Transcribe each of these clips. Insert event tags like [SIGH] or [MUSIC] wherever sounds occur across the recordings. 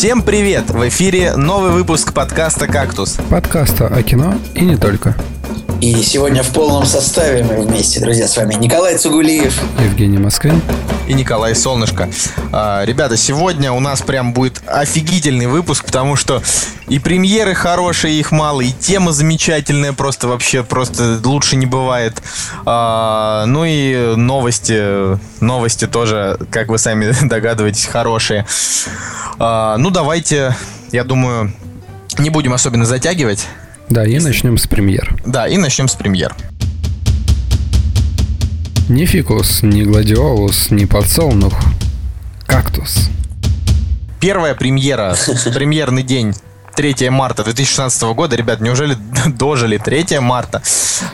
Всем привет! В эфире новый выпуск подкаста «Кактус». Подкаста о кино и не только. И сегодня в полном составе мы вместе, друзья, с вами Николай Цугулиев, Евгений Москвин и Николай Солнышко. А, ребята, сегодня у нас прям будет офигительный выпуск, потому что и премьеры хорошие, их мало, и тема замечательная, просто вообще просто лучше не бывает. А, ну и новости, новости тоже, как вы сами [LAUGHS] догадываетесь, хорошие. А, ну давайте, я думаю, не будем особенно затягивать. Да, и начнем с премьер. Да, и начнем с премьер. Ни фикус, ни гладиолус, ни подсолнух. Кактус. Первая премьера, [LAUGHS] премьерный день 3 марта 2016 года. Ребят, неужели [LAUGHS] дожили 3 марта?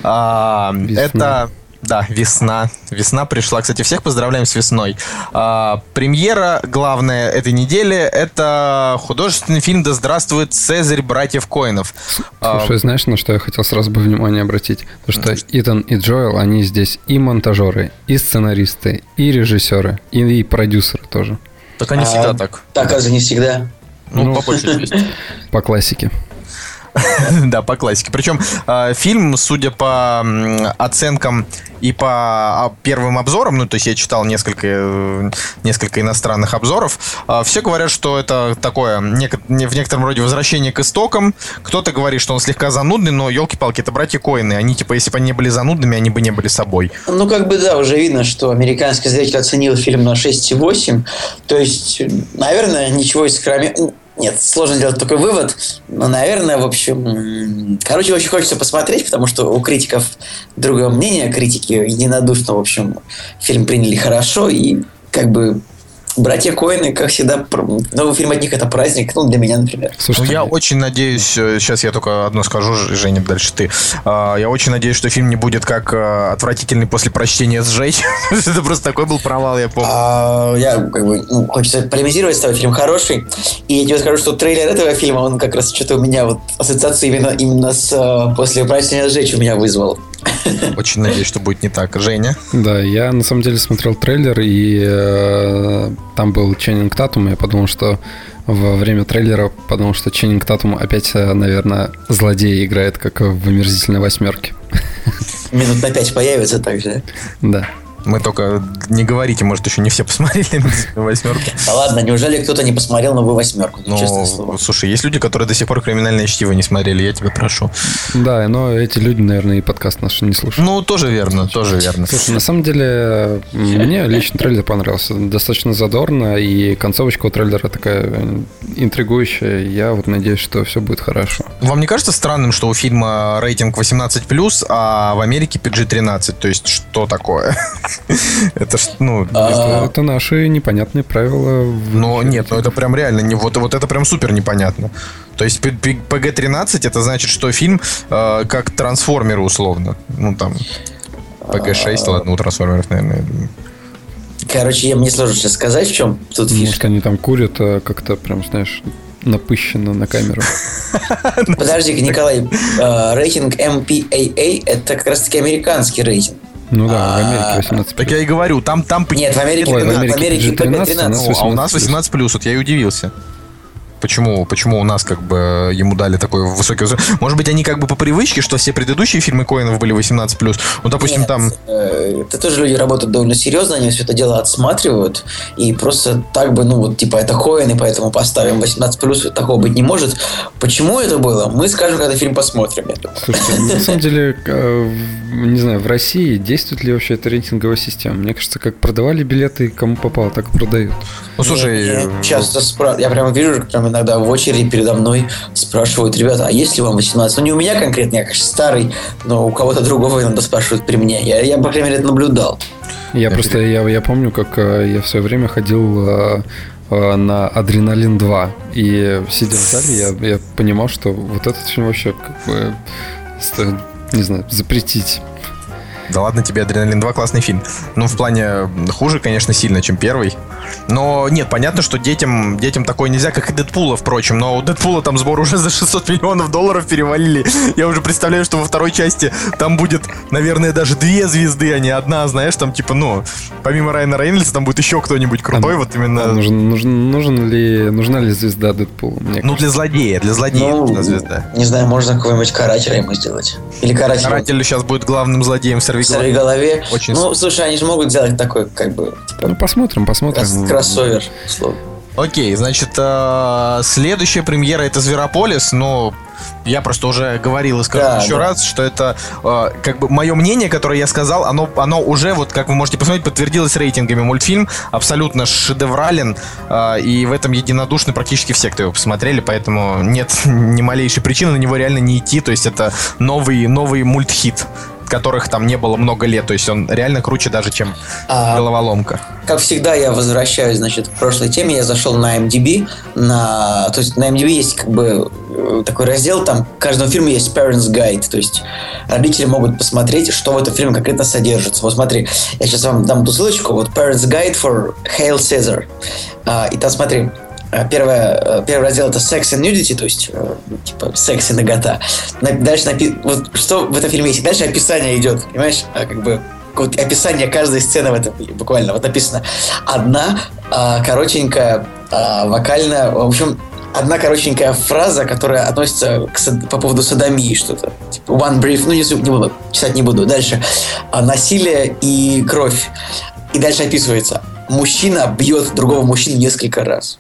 А, это да, весна. Весна пришла. Кстати, всех поздравляем с весной. А, премьера главная этой недели – это художественный фильм «Да здравствует Цезарь братьев Коинов». А, Слушай, а, знаешь, на что я хотел сразу бы внимание обратить? То, что Итан и Джоэл, они здесь и монтажеры, и сценаристы, и режиссеры, и, и продюсеры тоже. Так они а, всегда так. Так, а не всегда. Ну, ну по большей части. По классике. [LAUGHS] да, по классике. Причем э, фильм, судя по оценкам и по а, первым обзорам, ну, то есть я читал несколько, э, несколько иностранных обзоров, э, все говорят, что это такое, в некотором роде возвращение к истокам. Кто-то говорит, что он слегка занудный, но, елки-палки, это братья Коины. Они, типа, если бы они были занудными, они бы не были собой. Ну, как бы, да, уже видно, что американский зритель оценил фильм на 6,8. То есть, наверное, ничего из кроме нет, сложно сделать такой вывод, но, наверное, в общем... Короче, очень хочется посмотреть, потому что у критиков другое мнение, критики единодушно, в общем, фильм приняли хорошо, и как бы Братья Коины, как всегда, новый фильм от них это праздник, ну, для меня, например. Слушай, ну, я очень надеюсь, сейчас э, я только одно скажу, Женя, дальше ты. А, я очень надеюсь, что фильм не будет как э, отвратительный после прочтения сжечь. [LAUGHS] это просто такой был провал, я помню. А, я, как бы, ну, хочется полемизировать с тобой, фильм хороший. И я тебе скажу, что трейлер этого фильма, он как раз что-то у меня вот ассоциацию именно, именно с э, после прочтения сжечь у меня вызвал. [LAUGHS] Очень надеюсь, что будет не так. Женя? Да, я на самом деле смотрел трейлер, и э, там был Ченнинг Татум, я подумал, что во время трейлера подумал, что Ченнинг Татум опять, э, наверное, злодей играет, как в «Омерзительной восьмерке». Минут на пять появится также. Да. Мы только не говорите, может, еще не все посмотрели [LAUGHS] восьмерку. Да ладно, неужели кто-то не посмотрел новую восьмерку? Ну, слушай, есть люди, которые до сих пор криминальное чтиво не смотрели, я тебя прошу. Да, но эти люди, наверное, и подкаст наш не слушают. Ну, тоже верно, тоже верно. Слушай, на самом деле, мне лично трейлер понравился. Достаточно задорно, и концовочка у трейлера такая интригующая. Я вот надеюсь, что все будет хорошо. Вам не кажется странным, что у фильма рейтинг 18+, а в Америке PG-13? То есть, что такое? [LAUGHS] [LAUGHS] Это ну... А, это наши непонятные правила. Но нет, ну это прям реально, не вот, вот это прям супер непонятно. То есть PG-13 это значит, что фильм э, как трансформеры условно. Ну там PG-6, а, ладно, у трансформеров, наверное, Короче, я мне сложно сейчас сказать, в чем тут фишка. Может, они там курят а как-то прям, знаешь, напыщенно на камеру. [LAUGHS] Подожди, Николай, э, рейтинг MPAA это как раз-таки американский рейтинг. Ну да, в Америке 18 а, Так я и говорю, там, там... Нет, в Америке, Ой, в Америке, в Америке 13, а у нас 18 плюс, вот я и удивился. Почему, почему у нас как бы ему дали такой высокий Может быть, они как бы по привычке, что все предыдущие фильмы Коинов были 18+. Ну, допустим, Нет, там... Э, это тоже люди работают довольно серьезно, они все это дело отсматривают, и просто так бы, ну, вот, типа, это Коины, поэтому поставим 18+, такого быть не может. Почему это было? Мы скажем, когда фильм посмотрим, я думаю. Слушайте, на самом деле, э, не знаю, в России действует ли вообще эта рейтинговая система? Мне кажется, как продавали билеты, кому попало, так и продают. Ну, слушай... Я, я часто спрашиваю, я прямо вижу, прям иногда в очереди передо мной спрашивают, ребята, а есть ли вам 18? Ну, не у меня конкретно, я, конечно, старый, но у кого-то другого иногда спрашивают при мне. Я, я по крайней мере, это наблюдал. Я просто, я, я помню, как э, я в свое время ходил э, э, на Адреналин 2. И сидя в зале, я, я понимал, что вот этот фильм вообще как бы стоит, не знаю, запретить. Да ладно тебе, Адреналин 2 классный фильм. Ну, в плане хуже, конечно, сильно, чем первый. Но нет, понятно, что детям, детям такое нельзя, как и Дэдпула, впрочем. Но у Дэдпула там сбор уже [LAUGHS] за 600 миллионов долларов перевалили. Я уже представляю, что во второй части там будет, наверное, даже две звезды, а не одна, знаешь, там типа, ну, помимо Райана Рейнольдса там будет еще кто-нибудь крутой, а, вот именно... А нужен, нужен, нужен ли, нужна ли звезда Дэдпула? Мне ну, для злодея, для злодея ну, нужна звезда. Не знаю, можно какого-нибудь карателя ему сделать. Или каратель. Каратель сейчас будет главным злодеем в Сорвиголове. В Сорвиголове. Очень... Ну, слушай, они же могут сделать такой, как бы... Типа, ну, посмотрим, посмотрим. Кроссовер, слово. Окей, значит, э, следующая премьера это Зверополис, но я просто уже говорил и скажу да, еще да. раз, что это э, как бы мое мнение, которое я сказал, оно, оно уже, вот как вы можете посмотреть, подтвердилось рейтингами. Мультфильм абсолютно шедеврален, э, и в этом единодушны практически все, кто его посмотрели, поэтому нет [LAUGHS] ни малейшей причины на него реально не идти. То есть это новый, новый мультхит которых там не было много лет. То есть он реально круче даже, чем а, головоломка. Как всегда, я возвращаюсь, значит, к прошлой теме. Я зашел на MDB. На, то есть на MDB есть как бы э, такой раздел, там в каждом фильме есть Parents Guide. То есть родители могут посмотреть, что в этом фильме конкретно содержится. Вот смотри, я сейчас вам дам ту ссылочку. Вот Parents Guide for Hail Caesar. А, и там смотри, первое, э, первый раздел это секс и nudity, то есть э, типа секс и нагота. Дальше напи... вот что в этом фильме есть. Дальше описание идет, понимаешь, а, как бы вот описание каждой сцены в этом буквально вот написано одна а, коротенькая а, в общем одна коротенькая фраза, которая относится к, по поводу садомии что-то. Типа one brief, ну не, не буду, читать не буду. Дальше. А, насилие и кровь. И дальше описывается. Мужчина бьет другого мужчину несколько раз.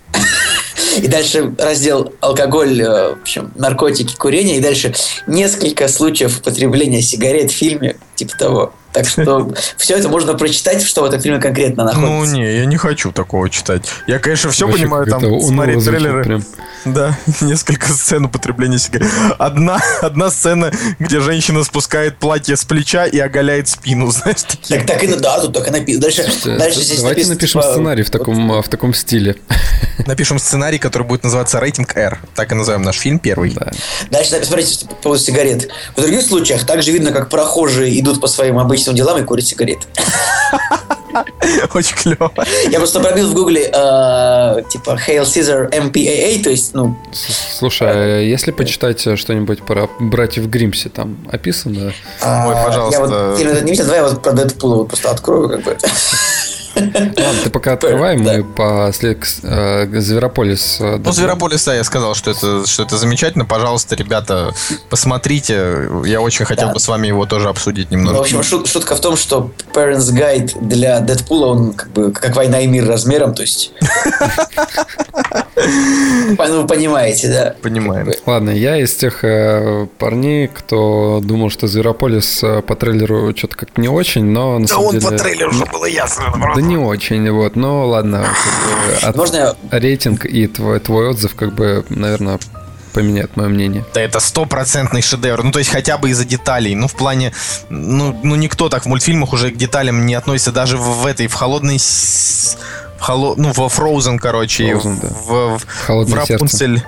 И дальше раздел алкоголь, э, в общем, наркотики, курение. И дальше несколько случаев употребления сигарет в фильме, типа того. Так что все это можно прочитать, что в этом фильме конкретно находится. Ну, не, я не хочу такого читать. Я, конечно, все Вообще, понимаю, там смотреть трейлеры. Прям. Да, [LAUGHS] несколько сцен употребления сигарет. Одна, одна сцена, где женщина спускает платье с плеча и оголяет спину, [LAUGHS] знаешь, такие. Так, так и да, тут так и написано. Дальше, Слушайте, дальше здесь Давайте написано, напишем типа, сценарий в таком, вот. в таком стиле. [LAUGHS] Напишем сценарий, который будет называться рейтинг R. Так и назовем наш фильм первый. Да. Дальше, смотрите, по поводу сигарет. В других случаях также видно, как прохожие идут по своим обычным делам и курят сигареты. Очень клево. Я просто пробил в гугле э, типа Hail Caesar MPAA, то есть, ну... Слушай, а если почитать э, что-нибудь про братьев Гримси, там описано? Ой, пожалуйста. Я вот фильм не видел, давай я вот про Дэдпула вот просто открою, как бы. [LAUGHS] Ладно, ты пока открывай, мы по э, Зверополис. Э, ну, Зверополиса я сказал, что это, что это замечательно. Пожалуйста, ребята, посмотрите. Я очень хотел бы с вами его тоже обсудить немного. в общем, шутка в том, что Parents Guide для Дэдпула, он как бы как война и мир размером, то есть... Ну, [LAUGHS] вы понимаете, да? Понимаем. Ладно, я из тех э, парней, кто думал, что Зверополис по трейлеру что-то как не очень, но на да самом он деле... по трейлеру уже было ясно. Да не очень, вот, но ладно. от... Можно рейтинг и твой, твой отзыв, как бы, наверное, поменяет мое мнение. Да это стопроцентный шедевр. Ну, то есть хотя бы из-за деталей. Ну, в плане... Ну, ну, никто так в мультфильмах уже к деталям не относится. Даже в, в этой, в холодной... В холо... Ну, во Frozen, короче. Frozen, да. в, в, в Рапунцель.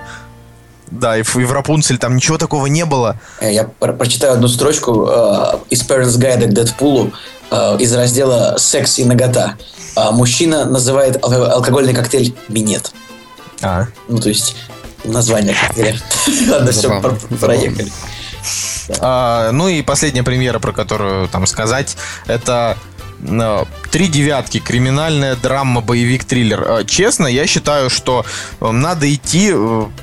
Да, и в, и в Рапунцель там ничего такого не было. Э, я про прочитаю одну строчку э, из Parents Guide к Дэдпулу э, из раздела «Секс и нагота». Э, мужчина называет алкогольный коктейль «минет». А. Ну, то есть название коктейля. [LAUGHS] Ладно, все, проехали. А, ну и последняя премьера, про которую там сказать, это Три девятки, криминальная драма, боевик, триллер. Э, честно, я считаю, что э, надо идти,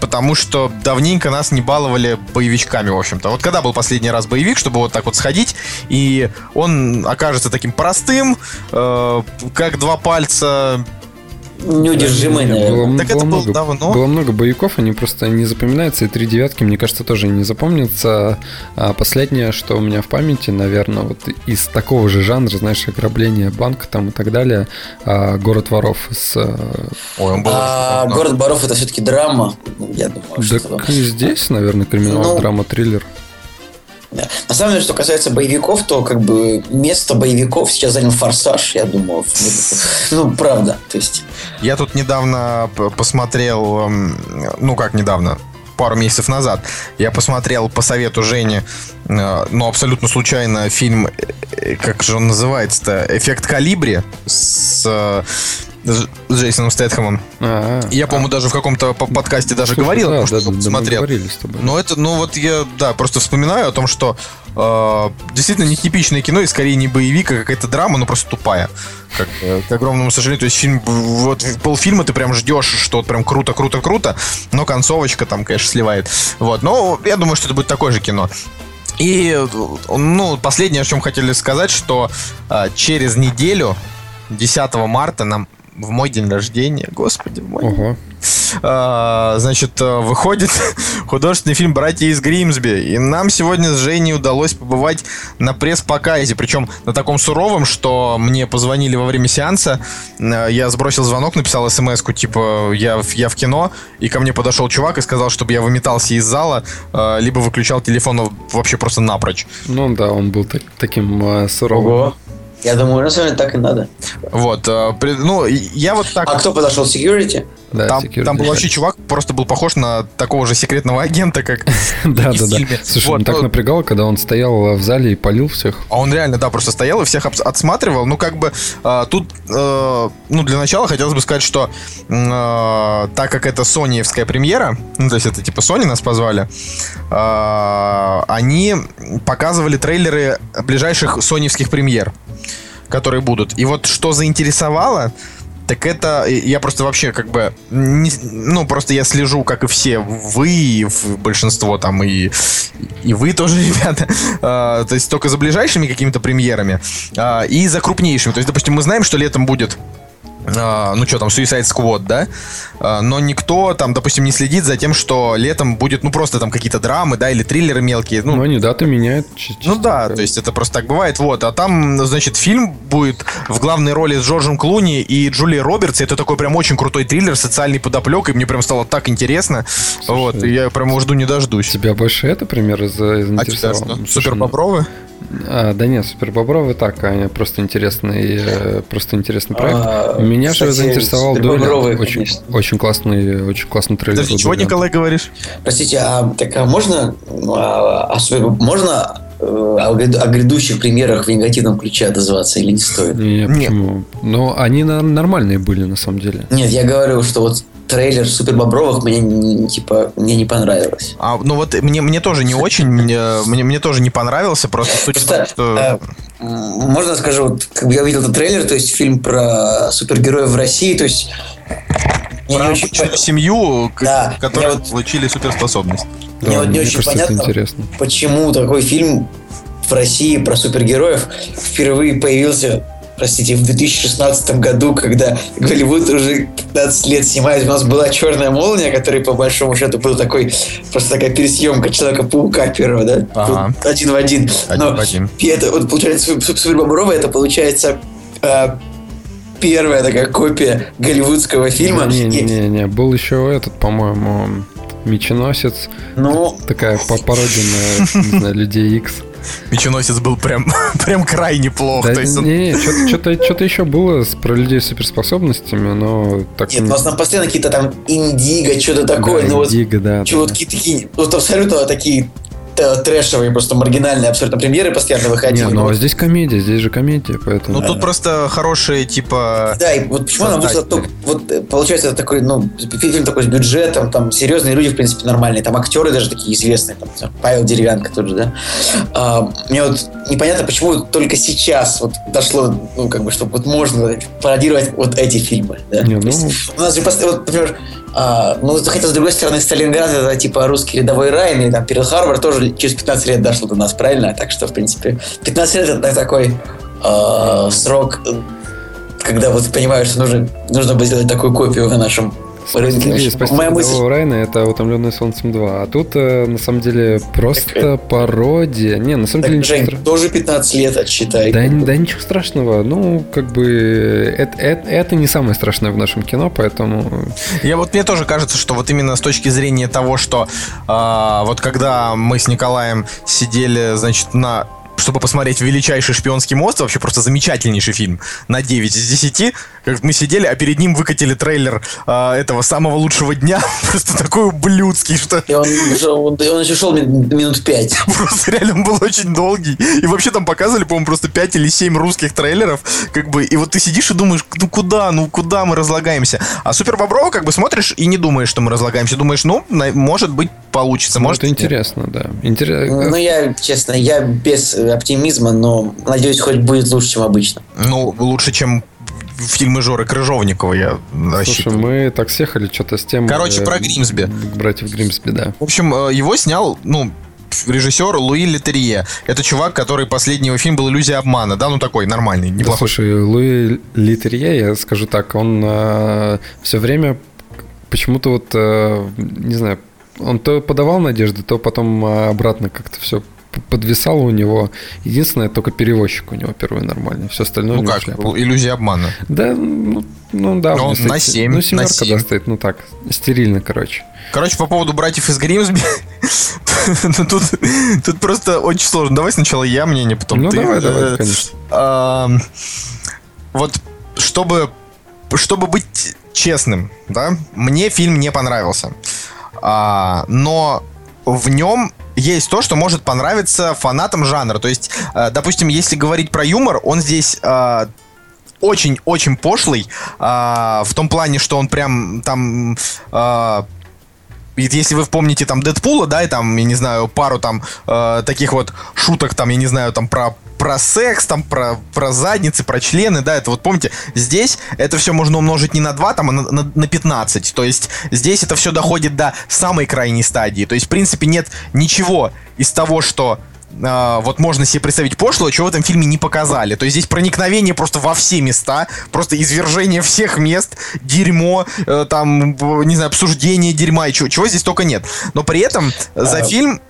потому что давненько нас не баловали боевичками, в общем-то. Вот когда был последний раз боевик, чтобы вот так вот сходить, и он окажется таким простым, как два пальца, неудержимый, наверное. Было, так было это много, было давно. Было много боевиков, они просто не запоминаются, и три девятки, мне кажется, тоже не запомнится. А последнее, что у меня в памяти, наверное, вот из такого же жанра, знаешь, ограбление банка там и так далее, а, «Город воров» с... Ой, он был а, «Город воров» это все-таки драма, я думаю, так что... здесь, наверное, криминал, ну, драма, триллер. Да. На самом деле, что касается боевиков, то как бы место боевиков сейчас занял Форсаж, я думаю. Ну, правда. То есть... Я тут недавно посмотрел, эм, ну как недавно, пару месяцев назад, я посмотрел по совету Жени, э, ну, абсолютно случайно фильм, э, как же он называется-то, «Эффект Калибри» с с Джейсоном Стэтхэмом. А, я, по-моему, даже в каком-то подкасте даже Слушай, говорил, да, что да, смотрел. говорили с тобой. Но это, ну вот я, да, просто вспоминаю о том, что э, действительно нетипичное кино и скорее не боевик, а какая-то драма, но просто тупая. Как, к огромному сожалению. То есть фильм, вот полфильма ты прям ждешь, что вот прям круто, круто, круто, но концовочка там, конечно, сливает. Вот, но я думаю, что это будет такое же кино. И, ну, последнее, о чем хотели сказать, что э, через неделю, 10 марта, нам в мой день рождения, господи мой. Ого. А, значит, э, выходит [LAUGHS] художественный фильм «Братья из Гримсби». И нам сегодня с Женей удалось побывать на пресс-показе. Причем на таком суровом, что мне позвонили во время сеанса. Э, я сбросил звонок, написал смс типа я, я в кино. И ко мне подошел чувак и сказал, чтобы я выметался из зала, э, либо выключал телефон вообще просто напрочь. Ну да, он был так, таким суровым. Ого. Я думаю, на самом деле так и надо. Вот, э, ну, я вот так... А кто подошел? Security? Да, там, security там был вообще чувак, просто был похож на такого же секретного агента, как [LAUGHS] Да, да, да. Слушай, он так напрягал, когда он стоял в зале и полил всех. А он реально, да, просто стоял и всех отсматривал. Ну, как бы, э, тут, э, ну, для начала хотелось бы сказать, что так как это соневская премьера, ну, то есть это типа Sony нас позвали, они показывали трейлеры ближайших соневских премьер которые будут. И вот что заинтересовало, так это я просто вообще как бы не, ну просто я слежу как и все вы и большинство там и и вы тоже [LAUGHS] ребята а, то есть только за ближайшими какими-то премьерами а, и за крупнейшими то есть допустим мы знаем что летом будет ну что там, Suicide Squad, да? Uh, но никто там, допустим, не следит за тем, что летом будет, ну просто там какие-то драмы, да, или триллеры мелкие. Ну, ну они даты меняют. Ну да, то есть это просто так бывает, вот. А там, значит, фильм будет в главной роли с Джорджем Клуни и Джулией Робертс. Это такой прям очень крутой триллер, социальный подоплек, и мне прям стало так интересно. Слушай, вот, и я прям жду не дождусь. Тебя больше это пример заинтересовал? А тебя что? Супер Бобровы? А, да нет, Супер Бобровы так, они просто интересный, э, просто интересный проект. А, Меня кстати, же заинтересовал Дуэль. Очень, очень классный, очень классный трейлер. Подожди, чего, Николай, говоришь? Простите, а так а можно, а, а, можно о, о грядущих примерах в негативном ключе отозваться или не стоит? Не, почему? Нет. Но они нормальные были на самом деле. Нет, я говорю, что вот трейлер Супер Бобровых мне не, типа мне не понравилось. А ну вот мне мне тоже не очень мне мне тоже не понравился просто суть просто, что э, можно скажу вот как я увидел этот трейлер то есть фильм про супергероев в России то есть про очень... семью, да, которые вот... получили суперспособность. Да, мне вот не очень понятно, интересно. почему такой фильм в России про супергероев впервые появился простите, в 2016 году, когда Голливуд уже 15 лет снимает, у нас была «Черная молния», который, по большому счету, был такой, просто такая пересъемка Человека-паука первого, да? Ага. Один в один. один Но в один. это, вот, получается, Супер Боброва, это, получается, э, первая такая копия голливудского фильма. Не-не-не, и... был еще этот, по-моему, Меченосец. Ну... Такая пародия на, не знаю, Людей Икс. Меченосец был прям, [LAUGHS] прям крайне плох. Да, то есть он... Не, что-то, что-то еще было про людей с суперспособностями, но так... Нет, у нас там постоянно какие-то там индиго, что-то такое. Да, ну, индиго, вот, да. Что да. вот какие-то такие, вот абсолютно такие трэшевые, просто маргинальные абсолютно премьеры постоянно выходили. Не, ну а здесь комедия, здесь же комедия, поэтому... Ну тут просто хорошие, типа... Да, и вот почему нам вышло только... Вот э, получается это такой, ну, фильм такой с бюджетом, там серьезные люди, в принципе, нормальные, там актеры даже такие известные, там, Павел Деревянко тоже, да. А, мне вот непонятно, почему только сейчас вот дошло, ну, как бы, что вот можно пародировать вот эти фильмы, да. Не, ну... есть, у нас же, вот, например, а, ну, хотя, с другой стороны, Сталинград это типа русский рядовой рай, и там Перл Харбор тоже через 15 лет дошло до нас, правильно? Так что, в принципе, 15 лет это такой э, срок, когда вот понимаешь, что нужно, нужно бы сделать такую копию в нашем рынке. Спасти Моя мысль... Райна это «Утомленный солнцем 2». А тут, э, на самом деле, просто так, пародия. Не, на самом так, деле... Жень, ничего... тоже 15 лет отсчитай. Да, да ничего страшного. Ну, как бы... Это, это, это не самое страшное в нашем кино, поэтому... Я вот мне тоже кажется, что вот именно с точки зрения того, что э, вот когда мы с Николаем сидели, значит, на чтобы посмотреть «Величайший шпионский мост», вообще просто замечательнейший фильм, на 9 из 10. Как мы сидели, а перед ним выкатили трейлер э, этого самого лучшего дня, [LAUGHS] просто такой ублюдский, что... И он, он еще шел минут 5. [LAUGHS] Просто реально он был очень долгий. И вообще там показывали, по-моему, просто 5 или 7 русских трейлеров, как бы, и вот ты сидишь и думаешь, ну куда, ну куда мы разлагаемся? А Супер Боброва как бы смотришь и не думаешь, что мы разлагаемся, думаешь, ну, может быть, получится. Ну, может, это интересно, да. Интерес... Ну, я, честно, я без оптимизма, но надеюсь, хоть будет лучше, чем обычно. Ну, лучше, чем фильмы Жоры Крыжовникова, я Слушай, рассчитываю. мы так съехали что-то с тем... Короче, про Гримсби. Братьев Гримсби, да. В общем, его снял, ну, режиссер Луи Летерье. Это чувак, который последний его фильм был «Иллюзия обмана». Да, ну такой, нормальный, неплохой. Да, слушай, Луи Летерье, я скажу так, он э, все время почему-то вот, э, не знаю, он то подавал надежды, то потом обратно как-то все подвисало у него. Единственное, только перевозчик у него первый нормальный. Все остальное Ну как, шляпа. иллюзия обмана. Да, ну, ну да. Но на 7. Ну, семерка на 7. достает, ну так, стерильно, короче. Короче, по поводу братьев из Гримсби, [LAUGHS] ну, тут, тут просто очень сложно. Давай сначала я мнение, потом ну, ты. давай, давай, конечно. Вот, чтобы, чтобы быть честным, да, мне фильм не понравился. А, но в нем есть то, что может понравиться фанатам жанра. То есть, э, допустим, если говорить про юмор, он здесь э, очень-очень пошлый э, в том плане, что он прям там если вы помните там Дэдпула, да, и там, я не знаю, пару там э, таких вот шуток, там, я не знаю, там про про секс, там, про, про задницы, про члены, да, это вот помните, здесь это все можно умножить не на 2, там, а на, на, на 15, то есть здесь это все доходит до самой крайней стадии, то есть, в принципе, нет ничего из того, что Uh, вот можно себе представить пошлого, чего в этом фильме не показали. То есть здесь проникновение просто во все места, просто извержение всех мест, дерьмо, э, там, не знаю, обсуждение дерьма и чего, чего здесь только нет. Но при этом за а... фильм...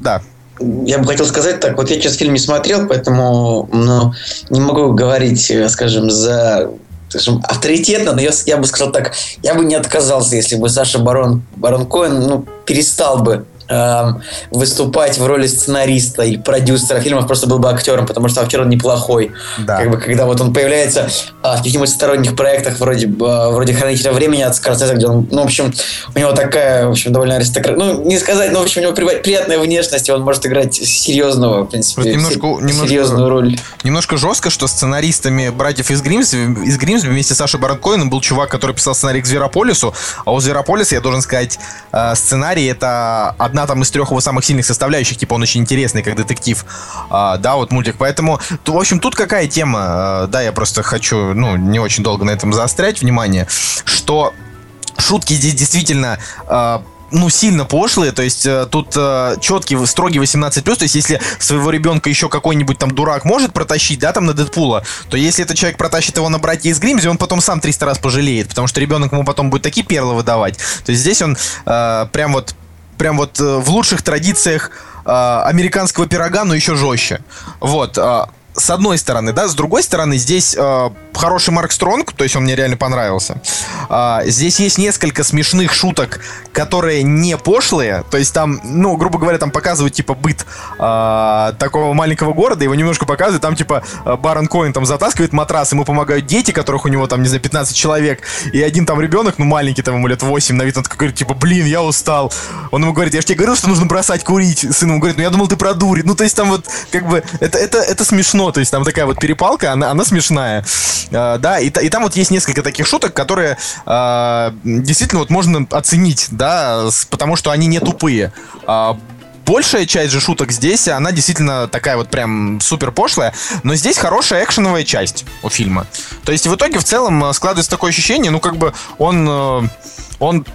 Да. Я бы хотел сказать так, вот я сейчас фильм не смотрел, поэтому ну, не могу говорить, э, скажем, за скажем, авторитетно, но я, я бы сказал так, я бы не отказался, если бы Саша Барон, Барон Коэн ну, перестал бы выступать в роли сценариста или продюсера фильмов, просто был бы актером, потому что актер он неплохой. Да. Как бы, когда вот он появляется а, в каких-нибудь сторонних проектах, вроде, а, вроде «Хранителя времени» от Скорсезе, где он, ну, в общем, у него такая, в общем, довольно аристократ... Ну, не сказать, но, в общем, у него приятная внешность, и он может играть серьезного, в принципе, немножко, немножко, серьезную роль. Немножко жестко, что сценаристами братьев из Гримсби, из Гримсби вместе с Сашей Баранкоином был чувак, который писал сценарий к Зверополису, а у Зверополиса, я должен сказать, э, сценарий это одна там из трех его самых сильных составляющих, типа он очень интересный, как детектив, а, да, вот мультик. Поэтому, то, в общем, тут какая тема, а, да, я просто хочу, ну, не очень долго на этом заострять внимание, что шутки здесь действительно а, ну, сильно пошлые, то есть э, тут э, четкий, строгий 18+, то есть если своего ребенка еще какой-нибудь там дурак может протащить, да, там на Дэдпула, то если этот человек протащит его на братья из Гримзи, он потом сам 300 раз пожалеет, потому что ребенок ему потом будет такие перлы выдавать. То есть здесь он э, прям вот прям вот э, в лучших традициях э, американского пирога, но еще жестче. Вот. С одной стороны, да, с другой стороны, здесь э, хороший Марк Стронг, то есть он мне реально понравился. Э, здесь есть несколько смешных шуток, которые не пошлые, то есть там, ну, грубо говоря, там показывают, типа, быт э, такого маленького города, его немножко показывают, там, типа, Барон Коин там затаскивает матрас, ему помогают дети, которых у него там, не знаю, 15 человек, и один там ребенок, ну, маленький, там, ему лет 8 на вид, он такой говорит, типа, блин, я устал. Он ему говорит, я же тебе говорил, что нужно бросать курить. Сын ему говорит, ну, я думал, ты продурит. Ну, то есть там вот, как бы, это, это, это смешно смешно, то есть там такая вот перепалка, она, она смешная, э, да, и, и там вот есть несколько таких шуток, которые э, действительно вот можно оценить, да, потому что они не тупые. Э, большая часть же шуток здесь, она действительно такая вот прям супер пошлая, но здесь хорошая экшеновая часть у фильма. То есть в итоге в целом складывается такое ощущение, ну как бы он, он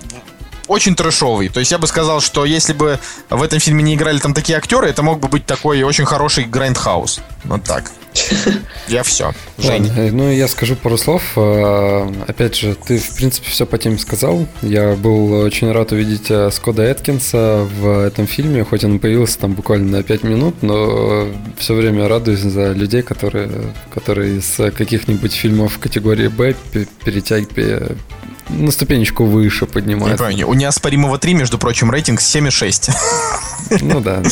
очень трэшовый. То есть я бы сказал, что если бы в этом фильме не играли там такие актеры, это мог бы быть такой очень хороший грайндхаус. Вот так. [LAUGHS] Я все. Жень. Ладно, ну, я скажу пару слов. А, опять же, ты, в принципе, все по теме сказал. Я был очень рад увидеть э, Скотта Эдкинса в этом фильме, хоть он появился там буквально на 5 минут, но все время радуюсь за людей, которые, которые из каких-нибудь фильмов категории Б перетягивают на ступенечку выше поднимается. Не у неоспоримого 3, между прочим, рейтинг 7,6. Ну да, да, да.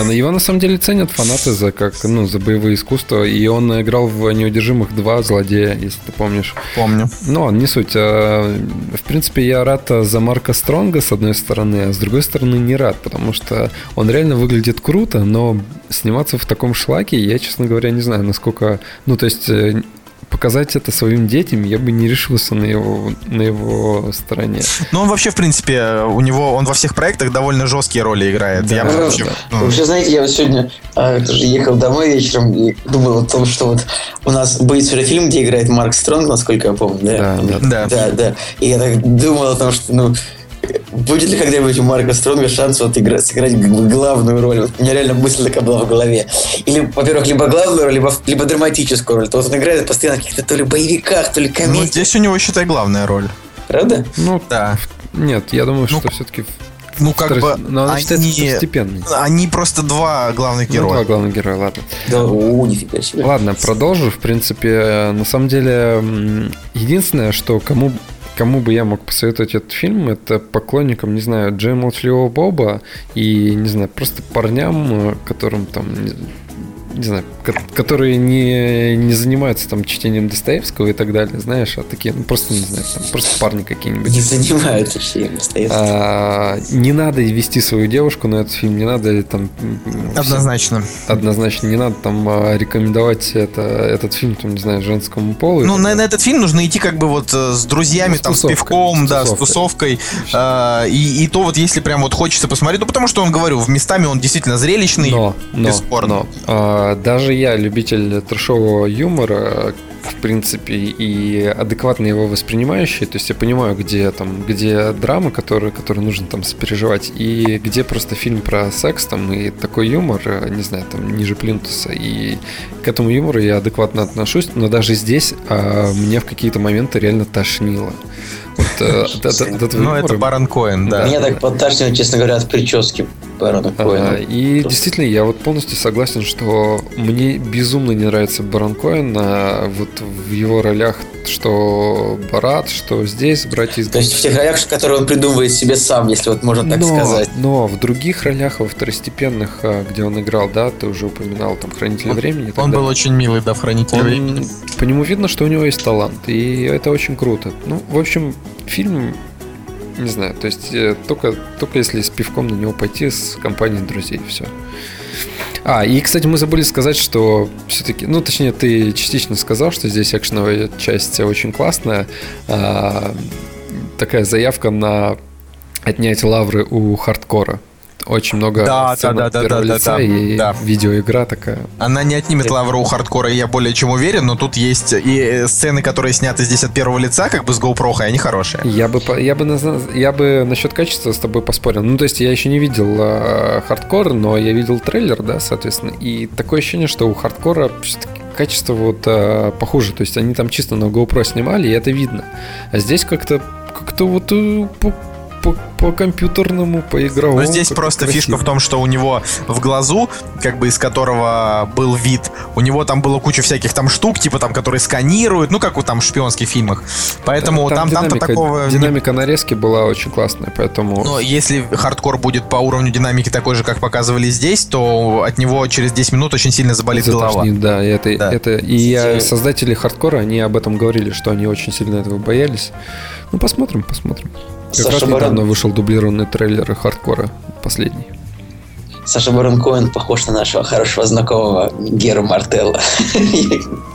А, его на самом деле ценят фанаты за как, ну, за боевые искусства, и он играл в «Неудержимых два злодея», если ты помнишь. Помню. Но не суть. А, в принципе, я рад за Марка Стронга, с одной стороны, а с другой стороны не рад, потому что он реально выглядит круто, но сниматься в таком шлаке, я, честно говоря, не знаю, насколько... Ну, то есть э, показать это своим детям, я бы не решился на его, на его стороне. Ну, он вообще, в принципе, у него, он во всех проектах довольно жесткие роли играет. Да, я да, вообще, да. Ну... вообще, знаете, я вот сегодня а, тоже ехал домой вечером и думал о том, что вот у нас будет фильм, где играет Марк Стронг, насколько я помню, да? Да, да. Да, да. да. И я так думал о том, что, ну, Будет ли когда-нибудь у Марка Стронга шанс вот играть, сыграть главную роль? Вот у меня реально мысль такая была в голове. Или, во-первых, либо главную роль, либо, либо драматическую роль. То вот он играет постоянно в каких-то то ли боевиках, то ли комедиях. Ну, здесь у него, считай, главная роль. Правда? Ну, да. Нет, я думаю, ну, что все-таки ну, как Второй... бы, Но они, второстепенный. Они просто два главных ну, героя. два главных героя, ладно. Да, о, нифига себе. Ладно, продолжу. В принципе, на самом деле, единственное, что кому кому бы я мог посоветовать этот фильм, это поклонникам, не знаю, Джей Молчаливого Боба и, не знаю, просто парням, которым там не знаю, которые не, не занимаются там чтением Достоевского и так далее, знаешь, а такие, ну просто, не знаю, там просто парни какие-нибудь. Не занимаются чтением Достоевского. А, не надо вести свою девушку на этот фильм, не надо там... Однозначно. Всем, однозначно, не надо там а, рекомендовать это, этот фильм, там, не знаю, женскому полу. Ну, на, на этот фильм нужно идти как бы вот э, с друзьями, ну, с там, тусовкой, с пивком, с да, с тусовкой. А, и, и то вот если прям вот хочется посмотреть, ну потому что он, говорю, в местами он действительно зрелищный, но, но, бесспорно. Но, а, даже я, любитель трешового юмора, в принципе, и адекватно его воспринимающий, то есть я понимаю, где там, где драма, которую, которую нужно там сопереживать, и где просто фильм про секс там и такой юмор, не знаю, там ниже плинтуса, и к этому юмору я адекватно отношусь, но даже здесь а, мне в какие-то моменты реально тошнило. Вот, э, ну, это Барон Коэн, да. Меня так подташнило, честно говоря, от прически Барона Коэна. И действительно, я вот полностью согласен, что мне безумно не нравится Барон Коэн вот в его ролях, что Барат, что здесь, братья из То есть в тех ролях, которые он придумывает себе сам, если вот можно так но, сказать. Но в других ролях, во второстепенных, а, где он играл, да, ты уже упоминал, там, Хранитель времени. Он был очень милый, да, в Хранителе времени. По нему видно, что у него есть талант, и это очень круто. Ну, в общем, фильм не знаю, то есть э, только, только если с пивком на него пойти с компанией друзей, все. А, и, кстати, мы забыли сказать, что все-таки, ну, точнее, ты частично сказал, что здесь экшеновая часть очень классная. А, такая заявка на отнять лавры у хардкора очень много да, да, да, да, да, лица да, и да. видеоигра такая. Она не отнимет лавры у хардкора, я более чем уверен, но тут есть и э, сцены, которые сняты здесь от первого лица, как бы с GoPro, и они хорошие. Я бы, я бы, я бы насчет качества с тобой поспорил. Ну, то есть я еще не видел э, хардкор, но я видел трейлер, да, соответственно, и такое ощущение, что у хардкора все-таки качество вот э, похуже. То есть они там чисто на GoPro снимали, и это видно. А здесь как-то как-то вот э, по, по компьютерному, по игровому. Но здесь просто красиво. фишка в том, что у него в глазу, как бы из которого был вид, у него там было куча всяких там штук, типа там, которые сканируют, ну как у там в шпионских фильмах. Поэтому там, там, там такого... Динамика нарезки была очень классная, поэтому... Но если хардкор будет по уровню динамики такой же, как показывали здесь, то от него через 10 минут очень сильно заболит Затошнит, голова. Да, это, да. это и я, создатели хардкора, они об этом говорили, что они очень сильно этого боялись. Ну, посмотрим, посмотрим. Как Саша раз недавно Баран... вышел дублированный трейлер хардкора, последний. Саша Барон Коэн похож на нашего хорошего знакомого Гера Мартелла.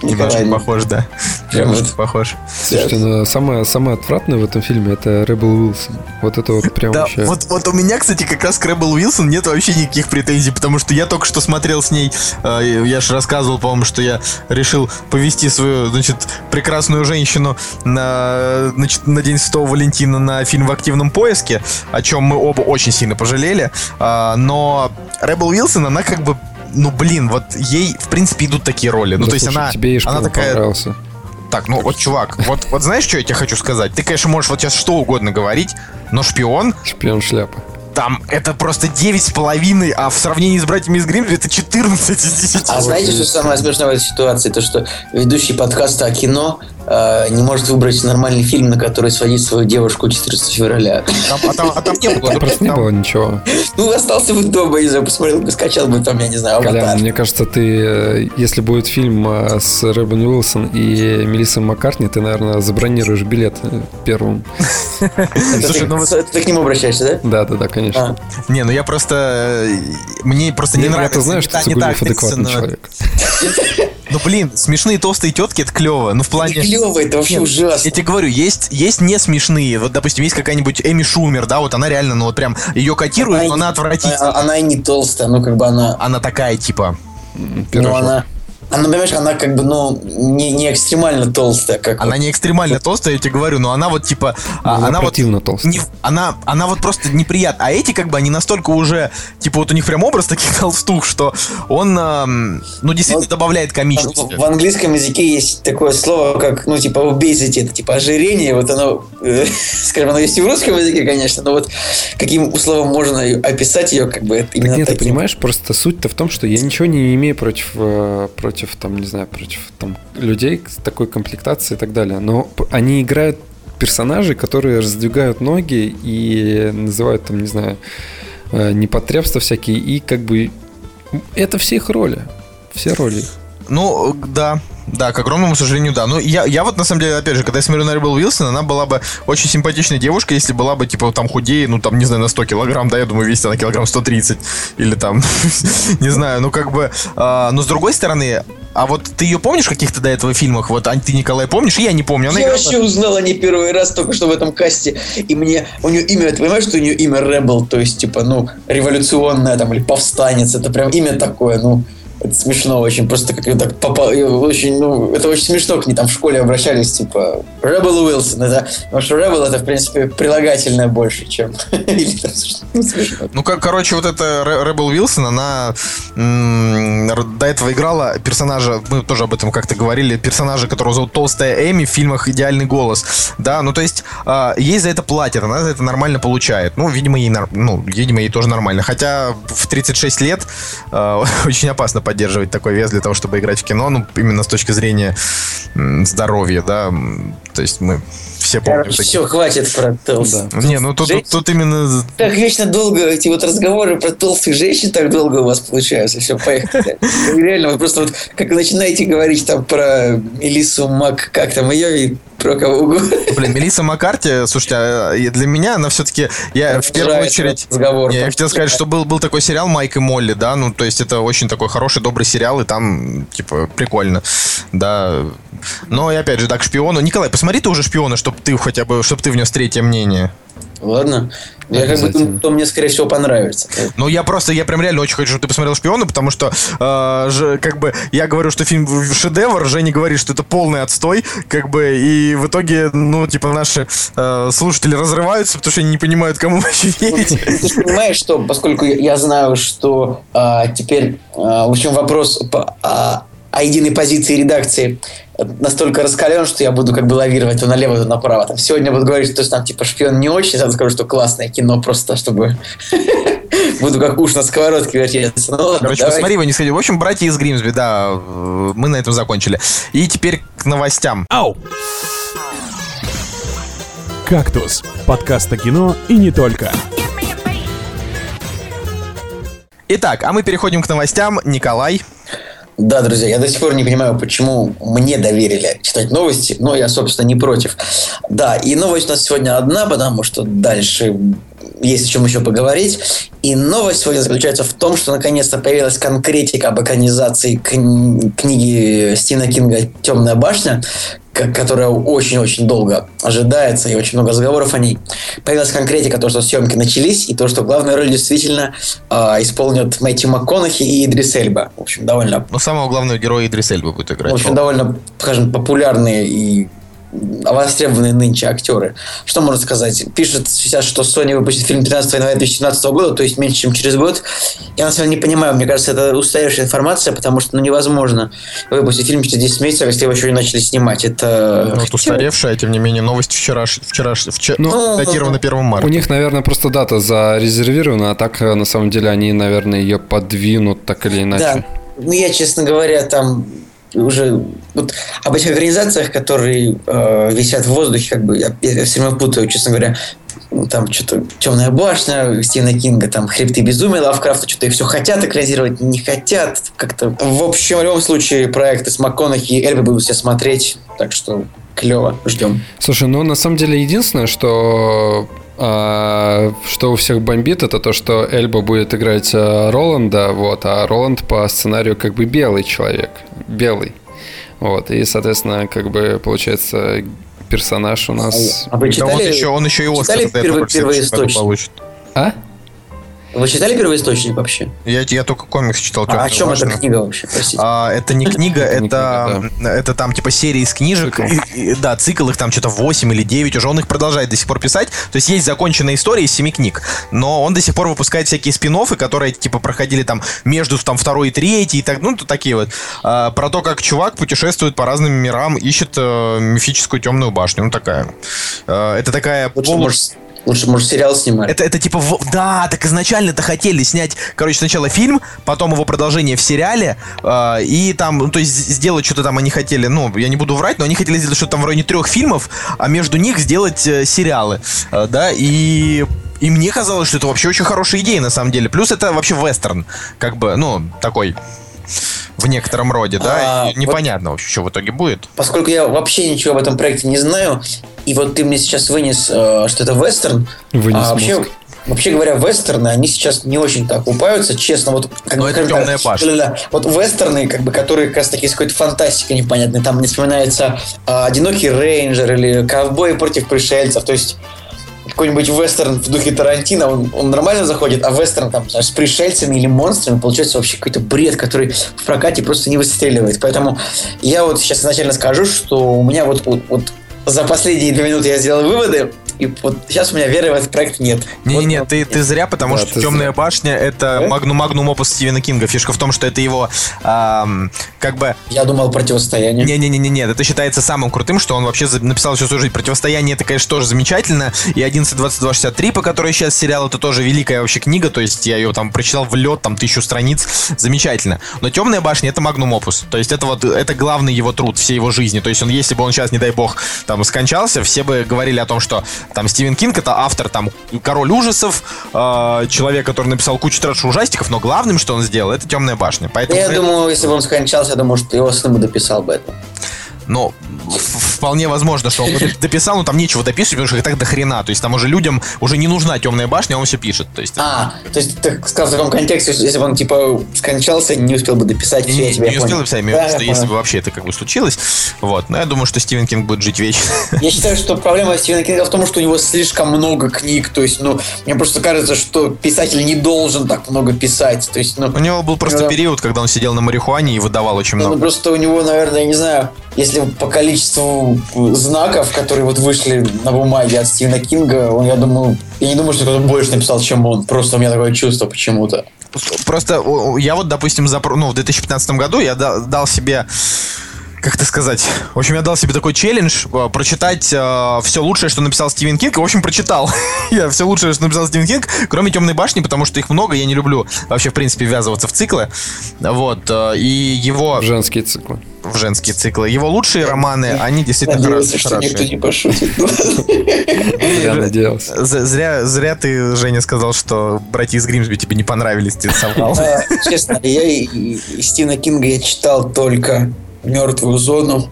Немножко похож, да. Прям вот похож. Слушайте, ну, самое, самое отвратное в этом фильме это Ребел Уилсон. Вот это вот прям да, вообще... Вот, вот у меня, кстати, как раз к Ребел Уилсон нет вообще никаких претензий, потому что я только что смотрел с ней, э, я же рассказывал, по-моему, что я решил повести свою, значит, прекрасную женщину на, значит, на День Святого Валентина на фильм «В активном поиске», о чем мы оба очень сильно пожалели, э, но Рэббл Уилсон, она как бы ну блин, вот ей в принципе идут такие роли. Ну, да, то есть она, тебе она такая. Понравился. Так, ну вот, чувак, вот, вот знаешь, что я тебе хочу сказать? Ты, конечно, можешь вот сейчас что угодно говорить, но шпион... Шпион шляпа. Там это просто 9,5, а в сравнении с братьями из Гримм это 14 из 10. А знаете, что самое смешное в этой ситуации? То, что ведущий подкаста о кино не может выбрать нормальный фильм, на который сводить свою девушку 14 февраля. А, там, а там не было, просто не было ничего. Ну, остался бы дома, не знаю, посмотрел бы, скачал бы там, я не знаю, Колян, аватар. мне кажется, ты, э, если будет фильм э, с Рэббен Уилсон и Мелиссой Маккартни, ты, наверное, забронируешь билет э, первым. [LAUGHS] Слушай, ты, ну ты к нему обращаешься, да? Да, да, да, конечно. А. Не, ну я просто... э, Мне просто не Я- нравится. Я-то знаю, что Цугулиев адекватный человек. [LAUGHS] Ну, блин, смешные толстые тетки, это клево. Ну, в плане... Клево, это вообще Нет, ужасно. Я тебе говорю, есть, есть не смешные. Вот, допустим, есть какая-нибудь Эми Шумер, да, вот она реально, ну, вот прям ее котируют, но она отвратительная. Она, она и не толстая, ну как бы она... Она такая, типа... М, Ну, пирожок. она... Она, понимаешь, она как бы, ну, не, не экстремально толстая, как Она вот. не экстремально толстая, я тебе говорю, но она вот типа... а, Она она вот... толстая. не- она, она вот просто неприятна. А эти, как бы, они настолько уже, типа, вот у них прям образ таких [LAUGHS] толстух, что он, эм, ну, действительно Вот добавляет комичности. в английском языке есть такое слово, как, ну, типа, obesity, это типа ожирение, вот оно, э, [LAUGHS] скажем, оно есть и в русском языке, конечно, но вот каким словом можно описать ее, как бы, это Так именно нет, ты таким. понимаешь, просто суть-то в том, что я ничего не имею против, э, против там, не знаю, против там людей с такой комплектацией и так далее. Но они играют персонажей, которые раздвигают ноги и называют там, не знаю, э, непотребства всякие. И как бы это все их роли. Все роли их. Ну, да. Да, к огромному сожалению, да. Ну, я, я вот, на самом деле, опять же, когда я смотрю на Ребел Уилсон, она была бы очень симпатичной девушкой, если была бы, типа, там, худее, ну, там, не знаю, на 100 килограмм, да, я думаю, весит она килограмм 130, или там, [LAUGHS] не знаю, ну, как бы, а, но с другой стороны, а вот ты ее помнишь в каких-то до этого фильмах? Вот, ты, Николай, помнишь? Я не помню. Она Я играла- вообще узнал о ней первый раз только что в этом касте. И мне... У нее имя... Ты понимаешь, что у нее имя Rebel? То есть, типа, ну, революционная там, или повстанец. Это прям имя такое, ну... Это смешно очень, просто как это попало, и очень, ну, это очень смешно, к ней там в школе обращались, типа, Rebel Уилсон, это, потому что Rebel это, в принципе, прилагательное больше, чем, [LAUGHS] ну, короче, вот эта Ребел Уилсон, она до этого играла персонажа, мы тоже об этом как-то говорили, персонажа, которого зовут Толстая Эми в фильмах «Идеальный голос». Да, ну, то есть, а, ей за это платят, она за это нормально получает. Ну, видимо, ей, ну, видимо, ей тоже нормально. Хотя в 36 лет а, [LAUGHS] очень опасно поддерживать такой вес для того, чтобы играть в кино, ну, именно с точки зрения здоровья, да. То есть мы все помним Короче, таких. все, хватит про толстых. Не, ну тут, тут, тут именно Так вечно долго эти вот разговоры про толстых женщин так долго у вас получаются. Все, поехали. Реально, вы просто вот как начинаете говорить там про Мелиссу Мак, как там ее и про кого угодно. Блин, Мелисса Маккарти, слушайте, а, для меня она все-таки, я в первую очередь, разговор. я хотел сказать, что был, был такой сериал Майк и Молли, да, ну, то есть это очень такой хороший, добрый сериал, и там, типа, прикольно, да. Но, и опять же, так, шпиону. Николай, посмотри ты уже шпиона, чтобы ты хотя бы, чтобы ты внес третье мнение. Ладно. Я как бы думаю, что мне, скорее всего, понравится. Ну, я просто, я прям реально очень хочу, чтобы ты посмотрел «Шпиона», потому что, э, же, как бы, я говорю, что фильм шедевр, Женя говорит, что это полный отстой, как бы, и в итоге, ну, типа, наши э, слушатели разрываются, потому что они не понимают, кому [LAUGHS] вообще верить. Ты же понимаешь, что поскольку я- знаю, что а, теперь, а, в общем, вопрос по- а, о единой позиции редакции настолько раскален, что я буду как бы лавировать то налево, то направо. Там сегодня буду говорить, что там типа шпион не очень, завтра скажу, что классное кино, просто чтобы [LAUGHS] буду как уж на сковородке вертеться. Ну ладно, Короче, давай. посмотри, вы не сходили. В общем, братья из Гримсби, да, э, мы на этом закончили. И теперь к новостям. Ау! «Кактус» — подкаст о кино и не только. Итак, а мы переходим к новостям. Николай. Да, друзья, я до сих пор не понимаю, почему мне доверили читать новости, но я, собственно, не против. Да, и новость у нас сегодня одна, потому что дальше есть о чем еще поговорить. И новость сегодня заключается в том, что наконец-то появилась конкретика об экранизации кни- книги Стивена Кинга «Темная башня», ко- которая очень-очень долго ожидается, и очень много разговоров о ней. Появилась конкретика, то, что съемки начались, и то, что главную роль действительно а, исполнят Мэтью МакКонахи и Идрис Эльба. В общем, довольно Ну, самого главного героя Идрис Эльба будет играть. в общем, довольно, скажем, популярные и востребованные нынче актеры. Что можно сказать? Пишут сейчас, что Sony выпустит фильм 13 января 2017 года, то есть меньше, чем через год. Я на самом деле не понимаю, мне кажется, это устаревшая информация, потому что ну, невозможно выпустить фильм через 10 месяцев, если его еще не начали снимать. Это... Ну, вот устаревшая, тем не менее, новость вчера, вчера, вчера Ну, датирована 1 У марта. них, наверное, просто дата зарезервирована, а так, э, на самом деле, они, наверное, ее подвинут так или иначе. Да. Ну, я, честно говоря, там уже вот об этих организациях, которые э, висят в воздухе, как бы я, я все время путаю, честно говоря, ну, там что-то темная башня Стивена Кинга, там хребты безумия Лавкрафта, что-то их все хотят экранизировать, не хотят, как-то. В общем, в любом случае проекты с МакКонахи и Эльбы будут все смотреть, так что клево, ждем. Слушай, ну на самом деле единственное, что а, что у всех бомбит, это то, что Эльба будет играть а, Роланда, вот, а Роланд по сценарию как бы белый человек, белый. Вот, и, соответственно, как бы получается персонаж у нас... А вы читали, да он еще, он еще и Оскар читали первый, первоисточник? получит. А? Вы читали первоисточник вообще? Я, я только комикс читал. А о чем эта книга вообще, простите? А, это не книга, это, это там типа серия из книжек. И, и, да, цикл их там что-то 8 или 9 уже. Он их продолжает до сих пор писать. То есть есть законченная история из 7 книг. Но он до сих пор выпускает всякие спин которые типа проходили там между там второй и третий. И так, ну, то такие вот. А, про то, как чувак путешествует по разным мирам, ищет э, мифическую темную башню. Ну, такая. Э, это такая... Лучше, полу... может, Лучше, может, сериал снимать. Это, это типа, да, так изначально-то хотели снять, короче, сначала фильм, потом его продолжение в сериале, э, и там, ну, то есть сделать что-то там они хотели, ну, я не буду врать, но они хотели сделать что-то там в районе трех фильмов, а между них сделать э, сериалы, э, да, и и мне казалось, что это вообще очень хорошая идея, на самом деле. Плюс это вообще вестерн, как бы, ну, такой в некотором роде, да? А, непонятно вот, вообще, что в итоге будет. Поскольку я вообще ничего об этом проекте не знаю, и вот ты мне сейчас вынес, э, что это вестерн, вынес а вообще, мозг. Вообще говоря, вестерны, они сейчас не очень так упаются, честно. Вот, как, Но это темная башня. Да, да, Вот вестерны, как бы, которые как раз таки с какой-то фантастикой непонятной. Там не вспоминается а, «Одинокий рейнджер» или «Ковбои против пришельцев». То есть какой-нибудь вестерн в духе Тарантино, он, он нормально заходит, а вестерн там знаешь, с пришельцами или монстрами получается вообще какой-то бред, который в прокате просто не выстреливает. Поэтому я вот сейчас изначально скажу, что у меня вот, вот, вот за последние две минуты я сделал выводы, и вот сейчас у меня веры в этот проект нет. Не-не-не, вот, ты, ты зря, потому да, что «Темная зря. башня» — это э? магнум магнум опус Стивена Кинга. Фишка в том, что это его эм, как бы... Я думал «Противостояние». Не-не-не, не, это считается самым крутым, что он вообще написал всю свою жизнь. «Противостояние» — это, конечно, тоже замечательно. И 11.22.63, по которой сейчас сериал, это тоже великая вообще книга. То есть я ее там прочитал в лед, там тысячу страниц. Замечательно. Но «Темная башня» — это магнум опус. То есть это вот это главный его труд всей его жизни. То есть он, если бы он сейчас, не дай бог, там скончался, все бы говорили о том, что там Стивен Кинг это автор там Король ужасов, э, человек, который написал кучу трэш ужастиков, но главным, что он сделал, это Темная башня. Поэтому... Я думаю, если бы он скончался, я думаю, что его сын бы дописал бы это. Но вполне возможно, что он [LAUGHS] дописал, но там нечего дописывать, потому что их так до хрена. То есть там уже людям уже не нужна темная башня, а он все пишет. То есть, а, то есть ты сказал в таком контексте, если бы он типа скончался, не успел бы дописать, все, не, я не успел дописать, да, что если бы вообще это как бы случилось. Вот. Но я думаю, что Стивен Кинг будет жить вечно. Я [LAUGHS] считаю, что проблема Стивена Кинга в том, что у него слишком много книг. То есть, ну, мне просто кажется, что писатель не должен так много писать. То есть, ну, у него был просто него... период, когда он сидел на марихуане и выдавал очень много. Ну, просто у него, наверное, я не знаю, если по количеству знаков, которые вот вышли на бумаге от Стивена Кинга, он, я думаю, я не думаю, что кто-то больше написал, чем он. Просто у меня такое чувство почему-то. Просто я вот, допустим, за, ну, в 2015 году я дал себе как это сказать? В общем, я дал себе такой челлендж э, прочитать э, все лучшее, что написал Стивен Кинг. И, в общем, прочитал [LAUGHS] я все лучшее, что написал Стивен Кинг, кроме Темной башни, потому что их много, я не люблю вообще, в принципе, ввязываться в циклы. Вот. Э, и его... Женские циклы в женские циклы. Его лучшие романы, они действительно Надеялся, что никто не пошутит. Я надеялся. Зря, зря ты, Женя, сказал, что «Братья из Гримсби» тебе не понравились, ты соврал. Честно, я и Стивена Кинга я читал только мертвую зону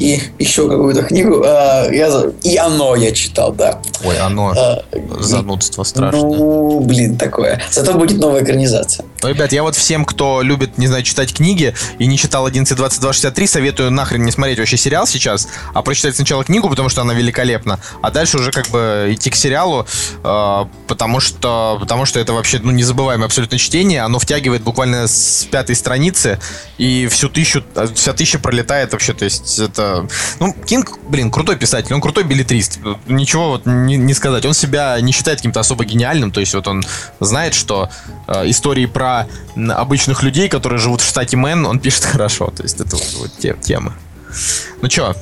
и еще какую-то книгу. А, я, и оно я читал, да. Ой, оно. А, Занудство страшное. Ну, блин, такое. Зато будет новая экранизация. Ну, ребят, я вот всем, кто любит, не знаю, читать книги и не читал 11.22.63, советую нахрен не смотреть вообще сериал сейчас, а прочитать сначала книгу, потому что она великолепна, а дальше уже как бы идти к сериалу, э, потому что потому что это вообще ну, незабываемое абсолютно чтение, оно втягивает буквально с пятой страницы, и всю тысячу, вся тысяча пролетает вообще, то есть это... Ну, Кинг, блин, крутой писатель, он крутой беллетрист, ничего вот не, не сказать, он себя не считает каким-то особо гениальным, то есть вот он знает, что э, истории про обычных людей, которые живут в штате Мэн, он пишет [LAUGHS] хорошо. То есть это вот, вот те, тема. Ну чё,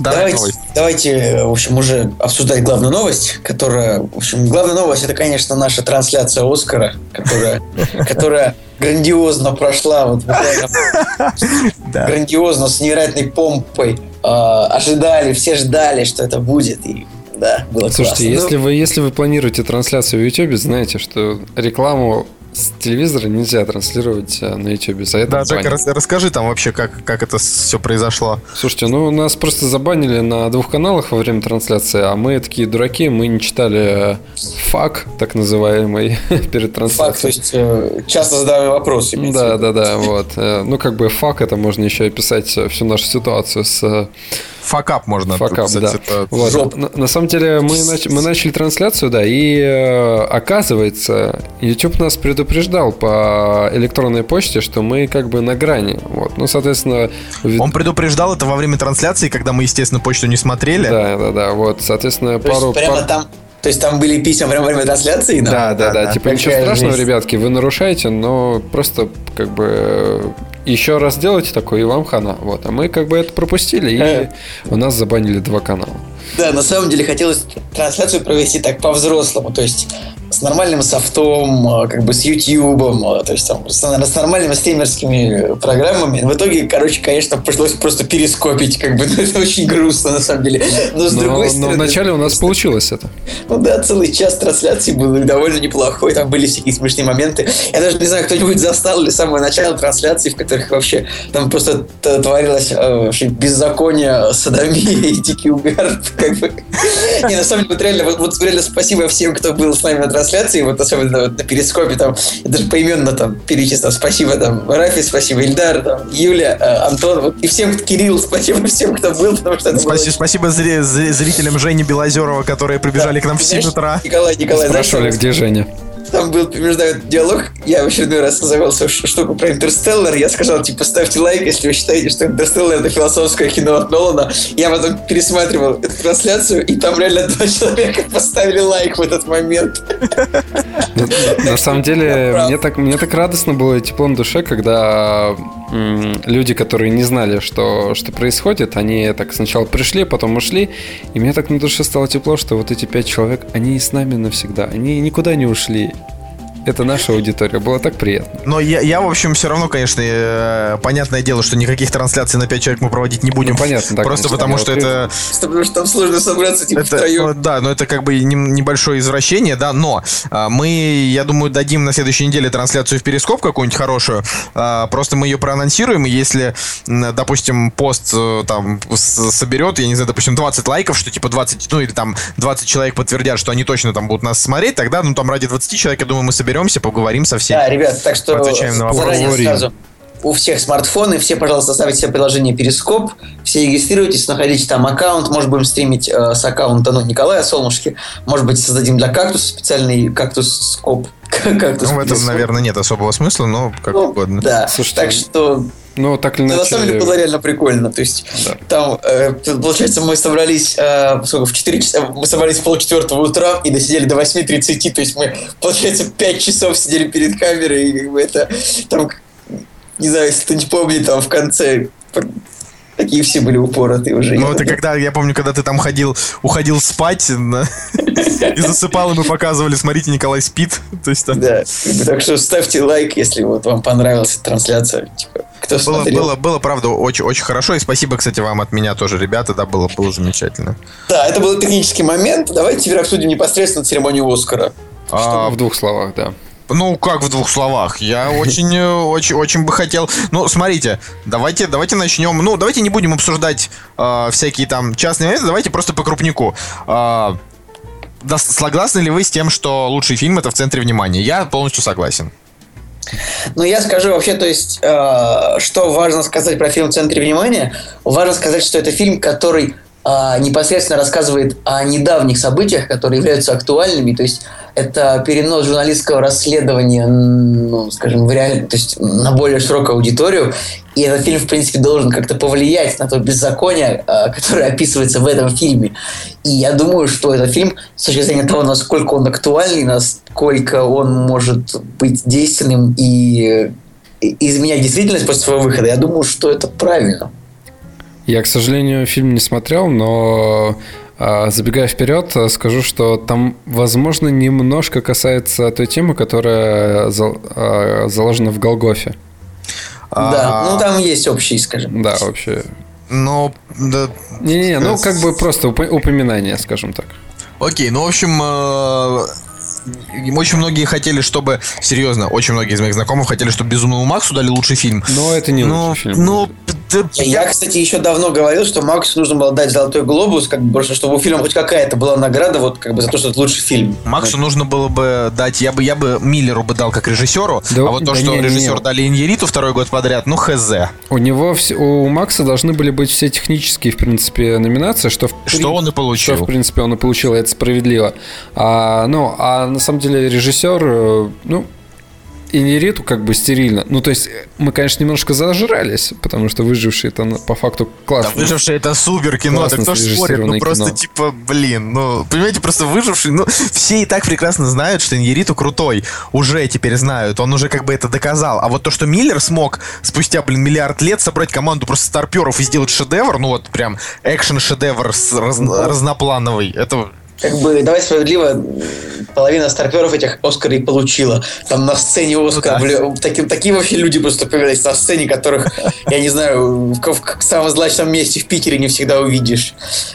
Давайте, новость. давайте, в общем, уже обсуждать главную новость, которая, в общем, главная новость это, конечно, наша трансляция Оскара, которая, [LAUGHS] которая грандиозно прошла, вот [LAUGHS] грандиозно с невероятной помпой. А, ожидали, все ждали, что это будет, и да, было Слушайте, классно. если, вы, если вы планируете трансляцию в YouTube, знаете, что рекламу с телевизора нельзя транслировать э, на YouTube. За это да, рас, расскажи там вообще, как, как это все произошло. Слушайте, ну нас просто забанили на двух каналах во время трансляции, а мы такие дураки, мы не читали FAQ, так называемый, [LAUGHS] перед трансляцией. FAQ, то есть э, часто задавали вопросы. Да, да, да, вот. Э, ну, как бы FAQ, это можно еще описать всю нашу ситуацию с fuckup можно fuckup, да. Это вот. на, на самом деле мы, нач, мы начали трансляцию, да, и э, оказывается, YouTube нас предупреждал по электронной почте, что мы как бы на грани. Вот. Ну, соответственно... Он предупреждал это во время трансляции, когда мы, естественно, почту не смотрели. Да, да, да. Вот, соответственно, То пару... прямо пар... там то есть там были письма прямо во время трансляции? Да, да, да. да, да. Типа ничего страшного, жизнь. ребятки, вы нарушаете, но просто как бы еще раз делайте такое, и вам хана. Вот. А мы как бы это пропустили, и э. у нас забанили два канала. Да, на самом деле хотелось трансляцию провести так по-взрослому. То есть с нормальным софтом, а, как бы с YouTube, а, то есть там с, с нормальными стримерскими программами. В итоге, короче, конечно, пришлось просто перескопить, как бы, ну, [LAUGHS] это очень грустно на самом деле. Но с но, другой стороны... Но вначале у нас просто... получилось это. Ну да, целый час трансляции был довольно неплохой, там были всякие смешные моменты. Я даже не знаю, кто-нибудь застал ли самое начало трансляции, в которых вообще там просто творилось э, беззаконие, садомия и дикий угар, как бы. Не, на самом деле, вот реально, вот, вот реально спасибо всем, кто был с нами на трансляции, вот особенно вот на перископе, там, я даже поименно там перечислил, спасибо там Рафи, спасибо Ильдар, там, Юля, э, Антон, вот, и всем, Кирилл, спасибо всем, кто был, потому что это Спасибо, было... спасибо зрителям Жени Белозерова, которые прибежали да. к нам в 7 утра. Николай, Николай, Спрашивали, где Женя? Там был между диалог, я в очередной раз называл свою штуку про Интерстеллар, я сказал, типа, ставьте лайк, если вы считаете, что Интерстеллар это философское кино от Нолана. Я потом пересматривал эту трансляцию, и там реально два человека поставили лайк в этот момент. На самом деле, мне так, мне так радостно было тепло на душе, когда люди, которые не знали, что, что происходит, они так сначала пришли, потом ушли, и мне так на душе стало тепло, что вот эти пять человек, они с нами навсегда, они никуда не ушли, это наша аудитория. Было так приятно. Но я, я в общем, все равно, конечно, э, понятное дело, что никаких трансляций на 5 человек мы проводить не будем. Ну, понятно, да. Просто потому что это... Потому что там сложно собраться, типа, это, втроем. Да, но это как бы небольшое извращение, да, но а, мы, я думаю, дадим на следующей неделе трансляцию в Перископ какую-нибудь хорошую. А, просто мы ее проанонсируем, и если, допустим, пост э, там соберет, я не знаю, допустим, 20 лайков, что типа 20, ну или там 20 человек подтвердят, что они точно там будут нас смотреть, тогда, ну там ради 20 человек, я думаю, мы соберем соберемся, поговорим со всеми. Да, ребят, так что отвечаем на вопросы. сразу у всех смартфоны, все, пожалуйста, ставьте себе приложение Перископ, все регистрируйтесь, находите там аккаунт, может будем стримить э, с аккаунта ну, Николая Солнышки, может быть, создадим для кактуса специальный кактус-скоп. [LAUGHS] Кактус ну, в этом, наверное, нет особого смысла, но как ну, угодно. Да, Слушайте, так что ну, так или иначе... На самом деле было реально прикольно. То есть, да. там, э, получается, мы собрались э, сколько, в 4 часа, мы собрались в полчетвертого утра и досидели до 8.30. То есть, мы, получается, 5 часов сидели перед камерой, и как бы это, там, не знаю, если кто-нибудь помнит, там в конце Такие все были упоротые уже. Ну, это когда, я помню, когда ты там ходил, уходил спать [LAUGHS] и засыпал, и мы показывали, смотрите, Николай спит. То есть, там... Да, так что ставьте лайк, если вот вам понравилась трансляция. Типа, кто было, было, было, правда, очень, очень хорошо. И спасибо, кстати, вам от меня тоже, ребята, да, было, было замечательно. Да, это был технический момент. Давайте теперь обсудим непосредственно церемонию Оскара. А, в двух словах, да. Ну, как в двух словах? Я очень, э, очень, очень бы хотел. Ну, смотрите, давайте, давайте начнем. Ну, давайте не будем обсуждать э, всякие там частные моменты, давайте просто по крупнику. Э, да, согласны ли вы с тем, что лучший фильм это в центре внимания? Я полностью согласен. Ну, я скажу вообще, то есть, э, что важно сказать про фильм в центре внимания. Важно сказать, что это фильм, который э, непосредственно рассказывает о недавних событиях, которые являются актуальными. То есть это перенос журналистского расследования, ну, скажем, в реаль... то есть на более широкую аудиторию. И этот фильм, в принципе, должен как-то повлиять на то беззаконие, а, которое описывается в этом фильме. И я думаю, что этот фильм, с точки зрения того, насколько он актуальный, насколько он может быть действенным и изменять действительность после своего выхода, я думаю, что это правильно. Я, к сожалению, фильм не смотрел, но а, забегая вперед, скажу, что там, возможно, немножко касается той темы, которая а, заложена в Голгофе. Да, ну там есть общий, скажем. Да, вообще. Но, да. Не-не, ну как бы просто упоминание, скажем так. Окей, ну, в общем, э, очень многие хотели, чтобы... Серьезно, очень многие из моих знакомых хотели, чтобы «Безумному Максу» дали лучший фильм. Но это не но, лучший фильм. Ну, я, кстати, еще давно говорил, что Максу нужно было дать «Золотой глобус», как бы просто, чтобы у фильма хоть какая-то была награда, вот как бы за то, что это лучший фильм. Максу нужно было бы дать... Я бы, я бы Миллеру бы дал как режиссеру, да, а вот то, да что не, режиссер не. дали Иньериту второй год подряд, ну, хз. У него... У Макса должны были быть все технические, в принципе, номинации, что... В, что он и получил. Что, в принципе, он и получил, и это справедливо. А, ну, а на самом деле режиссер, э, ну, и Нериту как бы стерильно. Ну, то есть, мы, конечно, немножко зажрались, потому что выживший это по факту классно. Да, выживший это супер кино, так кто спорит? Ну, просто кино. типа, блин, ну, понимаете, просто выживший, ну, все и так прекрасно знают, что Нериту крутой. Уже теперь знают, он уже как бы это доказал. А вот то, что Миллер смог спустя, блин, миллиард лет собрать команду просто старперов и сделать шедевр, ну, вот прям экшен-шедевр раз, разноплановый, это как бы, давай справедливо, половина старперов этих Оскар и получила. Там на сцене Оскар, ну, да. таким, такие вообще люди просто появились на сцене, которых, я не знаю, в, в, в самом злачном месте в Питере не всегда увидишь.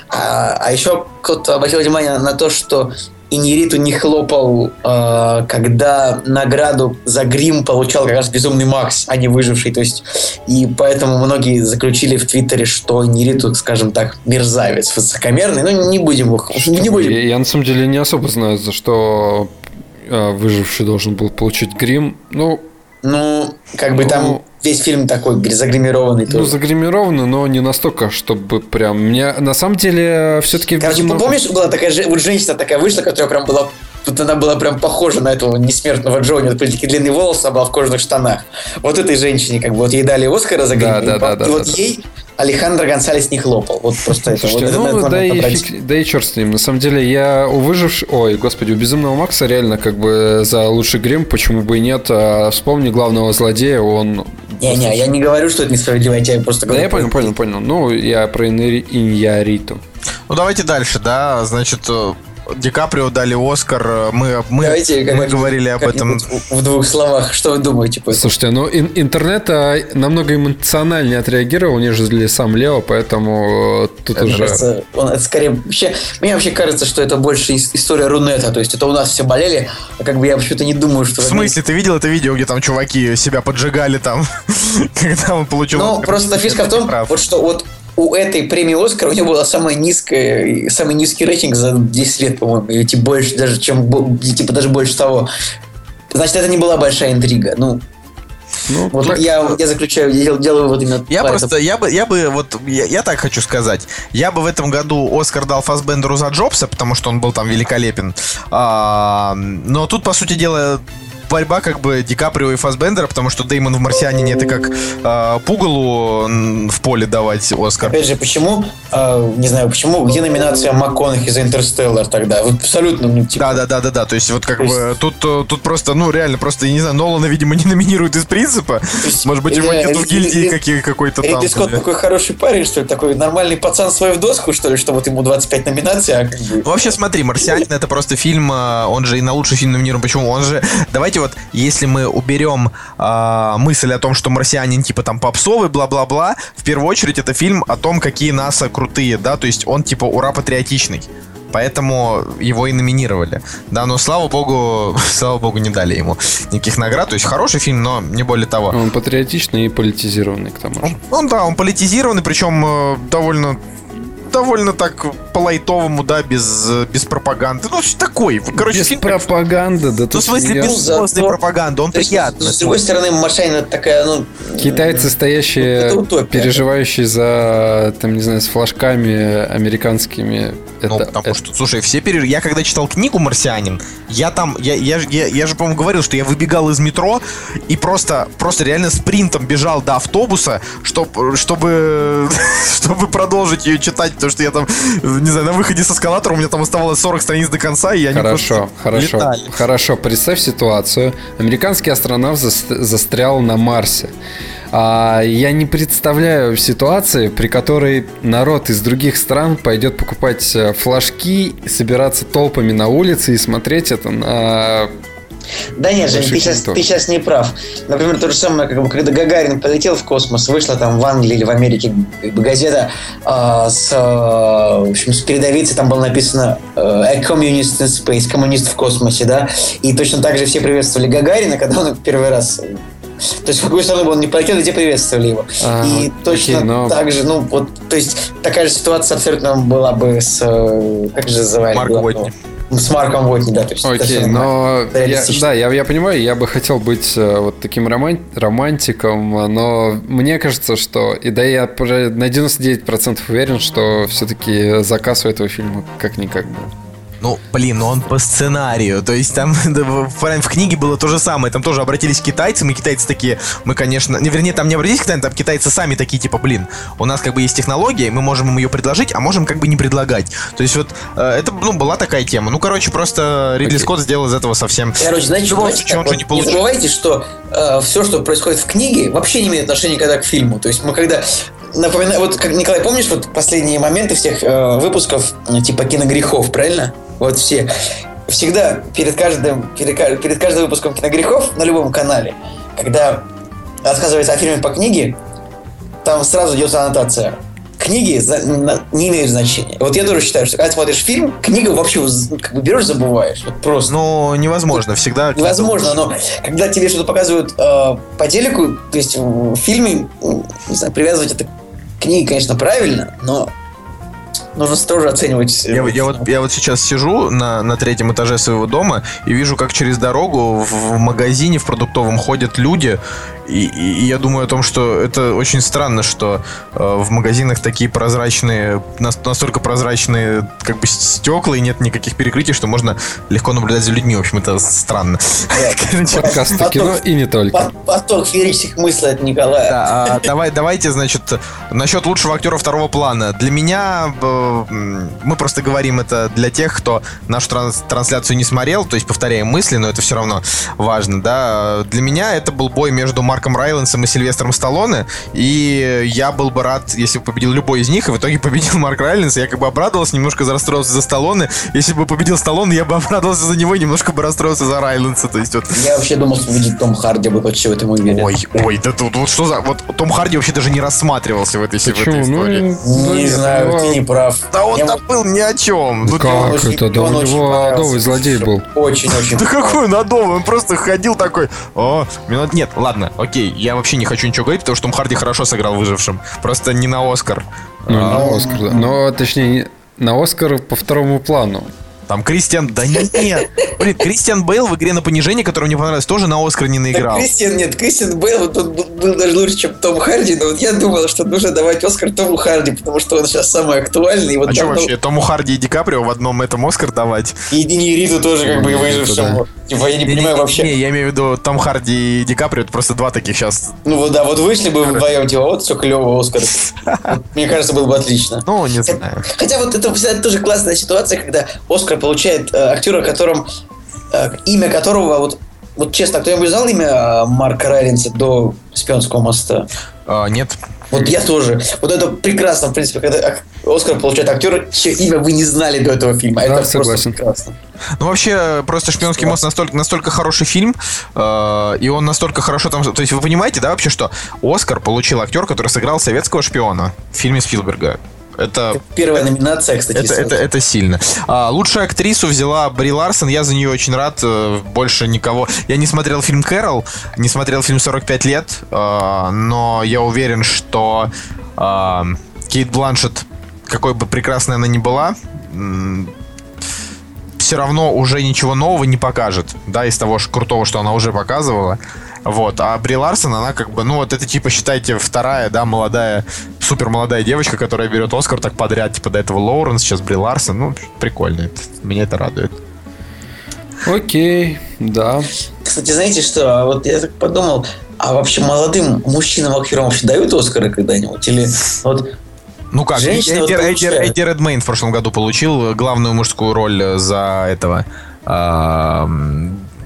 А, а еще кто-то обратил внимание на то, что и Нериту не хлопал, э, когда награду за грим получал как раз Безумный Макс, а не выживший. То есть, и поэтому многие заключили в Твиттере, что Нериту, скажем так, мерзавец, высокомерный. Но не будем его... Не будем. Я, я на самом деле не особо знаю, за что э, выживший должен был получить грим. Ну, ну, как бы ну, там весь фильм такой загримированный. Ну, загримированный, но не настолько, чтобы прям... Мне на самом деле все-таки... Короче, видимо... помнишь, была такая вот женщина такая вышла, которая прям была вот она была прям похожа на этого несмертного Джонни. Вот были такие длинные волосы, она была в кожаных штанах. Вот этой женщине, как бы, вот ей дали Оскара за да, да, да, да, И вот да, ей Алехандро Гонсалес не хлопал. Вот просто Слушайте, это. Вот ну, да, и фиг, да и черт с ним. На самом деле, я у выжившего... Ой, господи, у Безумного Макса реально как бы за лучший грим, почему бы и нет. А вспомни главного злодея, он... Не-не, я не говорю, что это несправедливо, я тебе просто говорю... Да, я понял, понял, понял. Ну, я про Иньяриту. Ну, давайте дальше, да. Значит, Ди Каприо дали Оскар. Мы, мы, Давайте, мы говорили об этом. В двух словах, что вы думаете? По Слушайте, ну ин- интернет а, намного эмоциональнее отреагировал, нежели сам Лео, поэтому э, тут это уже... Кажется, он, это скорее... Вообще, мне вообще кажется, что это больше история Рунета, то есть это у нас все болели, а как бы я почему-то не думаю, что... В смысле? Ты видел это видео, где там чуваки себя поджигали там, [LAUGHS] когда он получил... Ну, просто фишка в том, вот что вот у этой премии Оскар у него была самая низкая, самый низкий рейтинг за 10 лет, по-моему, или типа больше, даже чем, типа даже больше того. Значит, это не была большая интрига. Ну, ну, вот так... я, я заключаю, я делаю вот именно. Я просто, я бы, я бы, вот, я, я так хочу сказать. Я бы в этом году Оскар дал Фасбендеру за Джобса, потому что он был там великолепен. А, но тут, по сути дела, борьба как бы Ди Каприо и Фасбендера, потому что Деймон в «Марсианине» это как э, Пугалу в поле давать Оскар. Опять же, почему, э, не знаю, почему, где номинация МакКонахи за «Интерстеллар» тогда? Абсолютно, ну, типа... Да-да-да-да, то есть вот как то бы есть... тут, тут просто, ну, реально, просто, я не знаю, Нолана, видимо, не номинируют из принципа. Есть, Может быть, его нет в гильдии какие, какой-то там. Ридли Скотт такой хороший парень, что ли, такой нормальный пацан свой в доску, что ли, что вот ему 25 номинаций, а как бы... Ну, вообще, смотри, «Марсианин» это просто фильм, а, он же и на лучший фильм номинирован. Почему? Он же, давайте вот, если мы уберем э, мысль о том, что марсианин типа там попсовый, бла-бла-бла, в первую очередь это фильм о том, какие НАСА крутые, да, то есть он типа ура патриотичный. Поэтому его и номинировали. Да, но слава богу, [LAUGHS] слава богу, не дали ему никаких наград. То есть хороший фильм, но не более того. Он патриотичный и политизированный, к тому же. Он, он да, он политизированный, причем э, довольно довольно так по-лайтовому, да, без, без пропаганды. Ну, такой. Короче, без фильм пропаганды, да. Ну, в смысле, без злостной пропаганды. Он приятный. С другой стороны, Машайна такая, ну... Китайцы, стоящие, переживающие за, там, не знаю, с флажками американскими. Ну, это, потому это... что, слушай, все переж... Я когда читал книгу «Марсианин», я там, я, я, я, я же, по-моему, говорил, что я выбегал из метро и просто, просто реально спринтом бежал до автобуса, чтобы, чтобы, [LAUGHS] чтобы продолжить ее читать потому что я там, не знаю, на выходе с эскалатора у меня там оставалось 40 страниц до конца, и я Хорошо, хорошо, летали. хорошо. Представь ситуацию. Американский астронавт застрял на Марсе. А я не представляю ситуации, при которой народ из других стран пойдет покупать э, флажки, собираться толпами на улице и смотреть это на да нет, Жень, ты сейчас, ты сейчас не прав. Например, то же самое, как бы, когда Гагарин полетел в космос, вышла там в Англии или в Америке газета э, с, э, в общем, с передовицей, там было написано э, «A communist in space», «Коммунист в космосе», да, и точно так же все приветствовали Гагарина, когда он первый раз то есть в какую сторону бы он не полетел, везде приветствовали его. А, и точно окей, но... так же, ну вот, то есть такая же ситуация абсолютно была бы с, э, как же называли? Марк Уотни с Марком Уотни, да. То есть Окей, но я, да, я, я понимаю, я бы хотел быть э, вот таким роман, романтиком, но мне кажется, что, и да, я на 99% уверен, что все-таки заказ у этого фильма как-никак был. Ну, блин, ну он по сценарию. То есть там [LAUGHS] в, в книге было то же самое. Там тоже обратились к китайцам, и китайцы такие, мы, конечно... Не, вернее, там не обратились к китайцам, там китайцы сами такие, типа, блин, у нас как бы есть технология, мы можем им ее предложить, а можем как бы не предлагать. То есть вот э, это, ну, была такая тема. Ну, короче, просто Ридли okay. Скотт сделал из этого совсем... Короче, знаете, что, знаете, так, вот, не, не забывайте, что э, все, что происходит в книге, вообще не имеет отношения когда к фильму. То есть мы когда напоминаю, вот как Николай, помнишь вот последние моменты всех э, выпусков типа киногрехов, правильно? Вот все. Всегда перед каждым, перед, перед каждым выпуском киногрехов на любом канале, когда рассказывается о фильме по книге, там сразу идет аннотация. Книги за, на, не имеют значения. Вот я тоже считаю, что когда смотришь фильм, книга вообще как бы берешь, забываешь. Вот просто. Ну, невозможно, всегда. Невозможно, но когда тебе что-то показывают э, по телеку, то есть в фильме, не знаю, привязывать это к книге, конечно, правильно, но нужно тоже оценивать. Я, я, вот, я вот сейчас сижу на, на третьем этаже своего дома и вижу, как через дорогу в магазине в продуктовом ходят люди и, и, я думаю о том, что это очень странно, что э, в магазинах такие прозрачные, настолько прозрачные как бы стекла и нет никаких перекрытий, что можно легко наблюдать за людьми. В общем, это странно. [LAUGHS] Подкаст кино и не только. Поток феерических мыслей от Николая. Да, а, давай, давайте, значит, насчет лучшего актера второго плана. Для меня, э, мы просто говорим это для тех, кто нашу трансляцию не смотрел, то есть повторяем мысли, но это все равно важно, да. Для меня это был бой между Марком Райлансом и Сильвестром Сталлоне, и я был бы рад, если бы победил любой из них, и в итоге победил Марк Райланс, я как бы обрадовался, немножко расстроился за Сталлоне, если бы победил Сталлоне, я бы обрадовался за него и немножко бы расстроился за Райланса, то есть вот... Я вообще думал, что победит Том Харди, бы почти в этом уверен. Ой, ой, да тут вот что за... Вот Том Харди вообще даже не рассматривался в этой, в этой истории. Ну, не знаю, ты не прав. Да он там был ни о чем. Ну, как это? Да у него адовый злодей был. Очень-очень. Да какой он адовый? Он просто ходил такой, о, минут... Нет, ладно, окей, я вообще не хочу ничего говорить, потому что Том Харди хорошо сыграл выжившим. Просто не на Оскар. Ну, а, на Оскар, да. Но, точнее, на Оскар по второму плану. Там Кристиан... Да нет. Блин, Кристиан Бейл в игре на понижение, который мне понравилось, тоже на Оскар не наиграл. Так, Кристиан, нет, Кристиан Бейл вот, он был даже лучше, чем Том Харди, но вот я думал, что нужно давать Оскар Тому Харди, потому что он сейчас самый актуальный. Вот а что вообще, Тому Харди и Ди Каприо в одном этом Оскар давать? И Дини Риту тоже как бы ну, выжившему. Типа, я не понимаю вообще. Не, я имею в виду Том Харди и Ди Каприо, это просто два таких сейчас. Ну вот да, вот вышли бы вдвоем, типа, вот все клево, Оскар. [LAUGHS] Мне кажется, было бы отлично. Ну, не знаю. Хотя вот это тоже классная ситуация, когда Оскар получает э, актера, которым э, имя которого вот вот честно, кто-нибудь знал имя э, Марка Райлинса до Спионского моста? А, нет. Вот я тоже. Вот это прекрасно, в принципе, когда Оскар получает актер, чье имя вы не знали до этого фильма. Да, это согласен. просто прекрасно. Ну, вообще, просто «Шпионский мост» настолько, настолько хороший фильм, э, и он настолько хорошо там... То есть вы понимаете, да, вообще, что Оскар получил актер, который сыграл советского шпиона в фильме Спилберга. Это, первая номинация, кстати. Это, это, это сильно. А, лучшую актрису взяла Бри Ларсон. Я за нее очень рад. Э, больше никого. Я не смотрел фильм Кэрол, не смотрел фильм 45 лет, э, но я уверен, что э, Кейт Бланшет, какой бы прекрасной она ни была, все равно уже ничего нового не покажет, да, из того крутого, что она уже показывала. Вот. А Бри Ларсон, она как бы, ну вот это типа, считайте, вторая, да, молодая, супер молодая девочка, которая берет Оскар так подряд, типа до этого Лоуренс, сейчас Бри Ларсон. Ну, прикольно. Это, меня это радует. Окей, да. Кстати, знаете что? Вот я так подумал, а вообще молодым мужчинам актерам вообще дают Оскары когда-нибудь? Или вот ну как, Женщина Эдди, вот Эдди, Эдди Редмейн в прошлом году получил главную мужскую роль за этого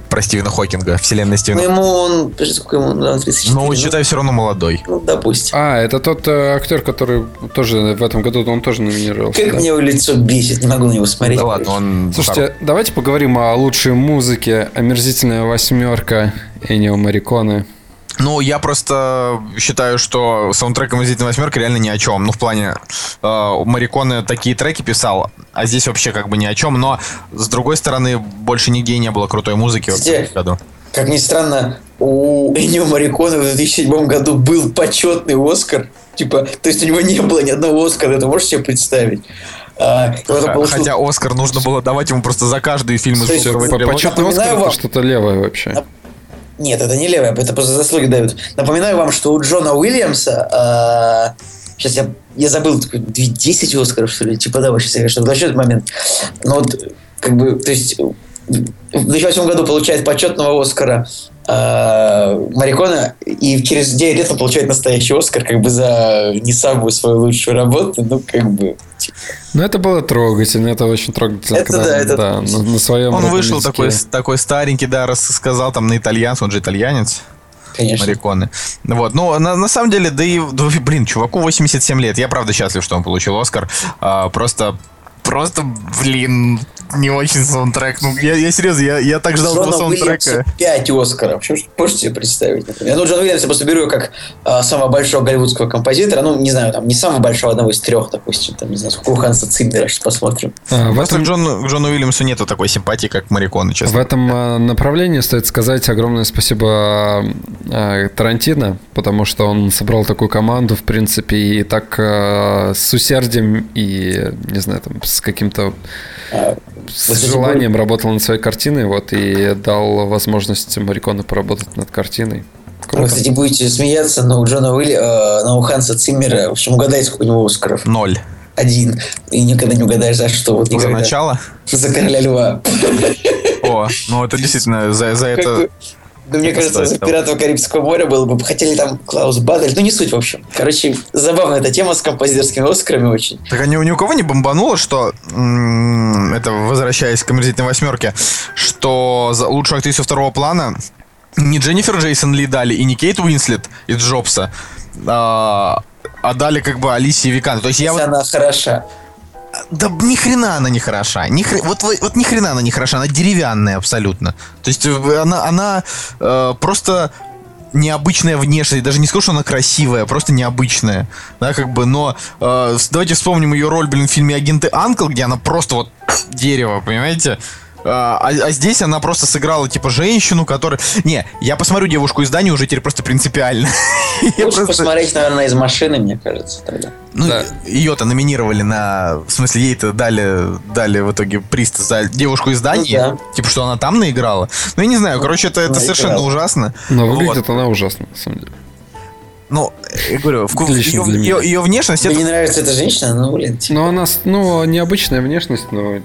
про Стивена Хокинга, вселенная Ну, Стивена. ему он... Сколько ему? Да, 34. Но, ну, считай, все равно молодой. Ну, допустим. А, это тот э, актер, который тоже в этом году, он тоже номинировался. Как да? мне его лицо бесит, не могу на него смотреть. Да ладно, он... Слушайте, давайте поговорим о лучшей музыке. Омерзительная восьмерка Энио Мариконы. Ну, я просто считаю, что саундтрек «Омерзительная восьмерка» реально ни о чем. Ну, в плане, э, Мариконе такие треки писал, а здесь вообще как бы ни о чем. Но, с другой стороны, больше нигде не было крутой музыки в Кстати, этом году. Как ни странно, у Энио Мариконы в 2007 году был почетный Оскар. Типа, то есть у него не было ни одного Оскара, это можешь себе представить? А, получил- Хотя Оскар нужно было давать ему просто за каждый фильм из трилогии. Почетный Оскар это что-то левое вообще. Нет, это не левое, это просто заслуги дают. Напоминаю вам, что у Джона Уильямса... сейчас я, я забыл, такой, две- 10 Оскаров, что ли? Типа, да, сейчас я конечно, уточню этот момент. Но вот, как бы, то есть, в 2008 году получает почетного Оскара э, Марикона, и через 9 лет он получает настоящий Оскар, как бы, за не самую свою лучшую работу. Ну, как бы, типа, Ну, это было трогательно, это очень трогательно. Это да, это да, на, на своем Он вышел языке. такой, такой старенький, да, рассказал там на итальянце, он же итальянец. конечно. Мариконы. Вот. Ну, на, на самом деле, да и, да, блин, чуваку 87 лет. Я правда счастлив, что он получил Оскар. А, просто, просто, блин, не очень саундтрек. Ну, я, я серьезно, я, я так ждал этого Джона саундтрека. Уильямса 5 Оскаров. Вообще, можете себе представить, например? Ну, Джон Уильямс я просто беру его как а, самого большого голливудского композитора. Ну, не знаю, там, не самого большого, одного из трех, допустим. Там, не знаю, сколько у Ханса Циммера, сейчас посмотрим. А, в этом, к Джону, к Джону Уильямсу нету такой симпатии, как Мариконы, в честно. этом а, направлении стоит сказать огромное спасибо а, Тарантино, потому что он собрал такую команду, в принципе, и так а, с усердием и, не знаю, там, с каким-то с желанием работал над своей картиной, вот, и дал возможность Марикону поработать над картиной. Вы, Круто. кстати, будете смеяться, но у Джона Уилли, э, но у Ханса Циммера, в общем, угадайте, сколько у него Оскаров. Ноль. Один. И никогда не угадаешь, за что. Вот За никогда. начало? За короля льва. О, ну это действительно, за, за это... Да мне кажется, за пиратов Карибского моря было бы. Хотели там Клаус Бадель. Ну, не суть, в общем. Короче, забавная эта тема с композиторскими Оскарами очень. Так они ни у кого не бомбануло, что это возвращаясь к омерзительной восьмерке, что за лучшую актрису второго плана не Дженнифер Джейсон Ли дали и не Кейт Уинслет из Джобса, а, а дали как бы Алисии Викант. То есть я Если вот, она хороша. Да ни хрена она не хороша, ни хре- вот, вот, вот ни хрена она не хороша, она деревянная абсолютно. То есть э, она, она э, просто необычная внешность, даже не скажу, что она красивая, просто необычная, да, как бы, но э, давайте вспомним ее роль, блин, в фильме «Агенты Анкл», где она просто вот дерево, понимаете? А, а- а здесь она просто сыграла, типа, женщину, которая... Не, я посмотрю «Девушку из Дании» уже теперь просто принципиально. [LAUGHS] Лучше просто- посмотреть, наверное, из машины, мне кажется, тогда. ну, Да. ее-то номинировали на... В смысле, ей-то дали, дали в итоге приз за девушку из Дании. Ну да. Типа, что она там наиграла. Ну, я не знаю, короче, это, это совершенно ужасно. Но Вот. выглядит она ужасно, на самом деле. Ну, я говорю, Лично ее, ее- ее внешность... Тебе это- не нравится эта женщина? Ну, блин, типа. Но она, с- ну, необычная внешность, но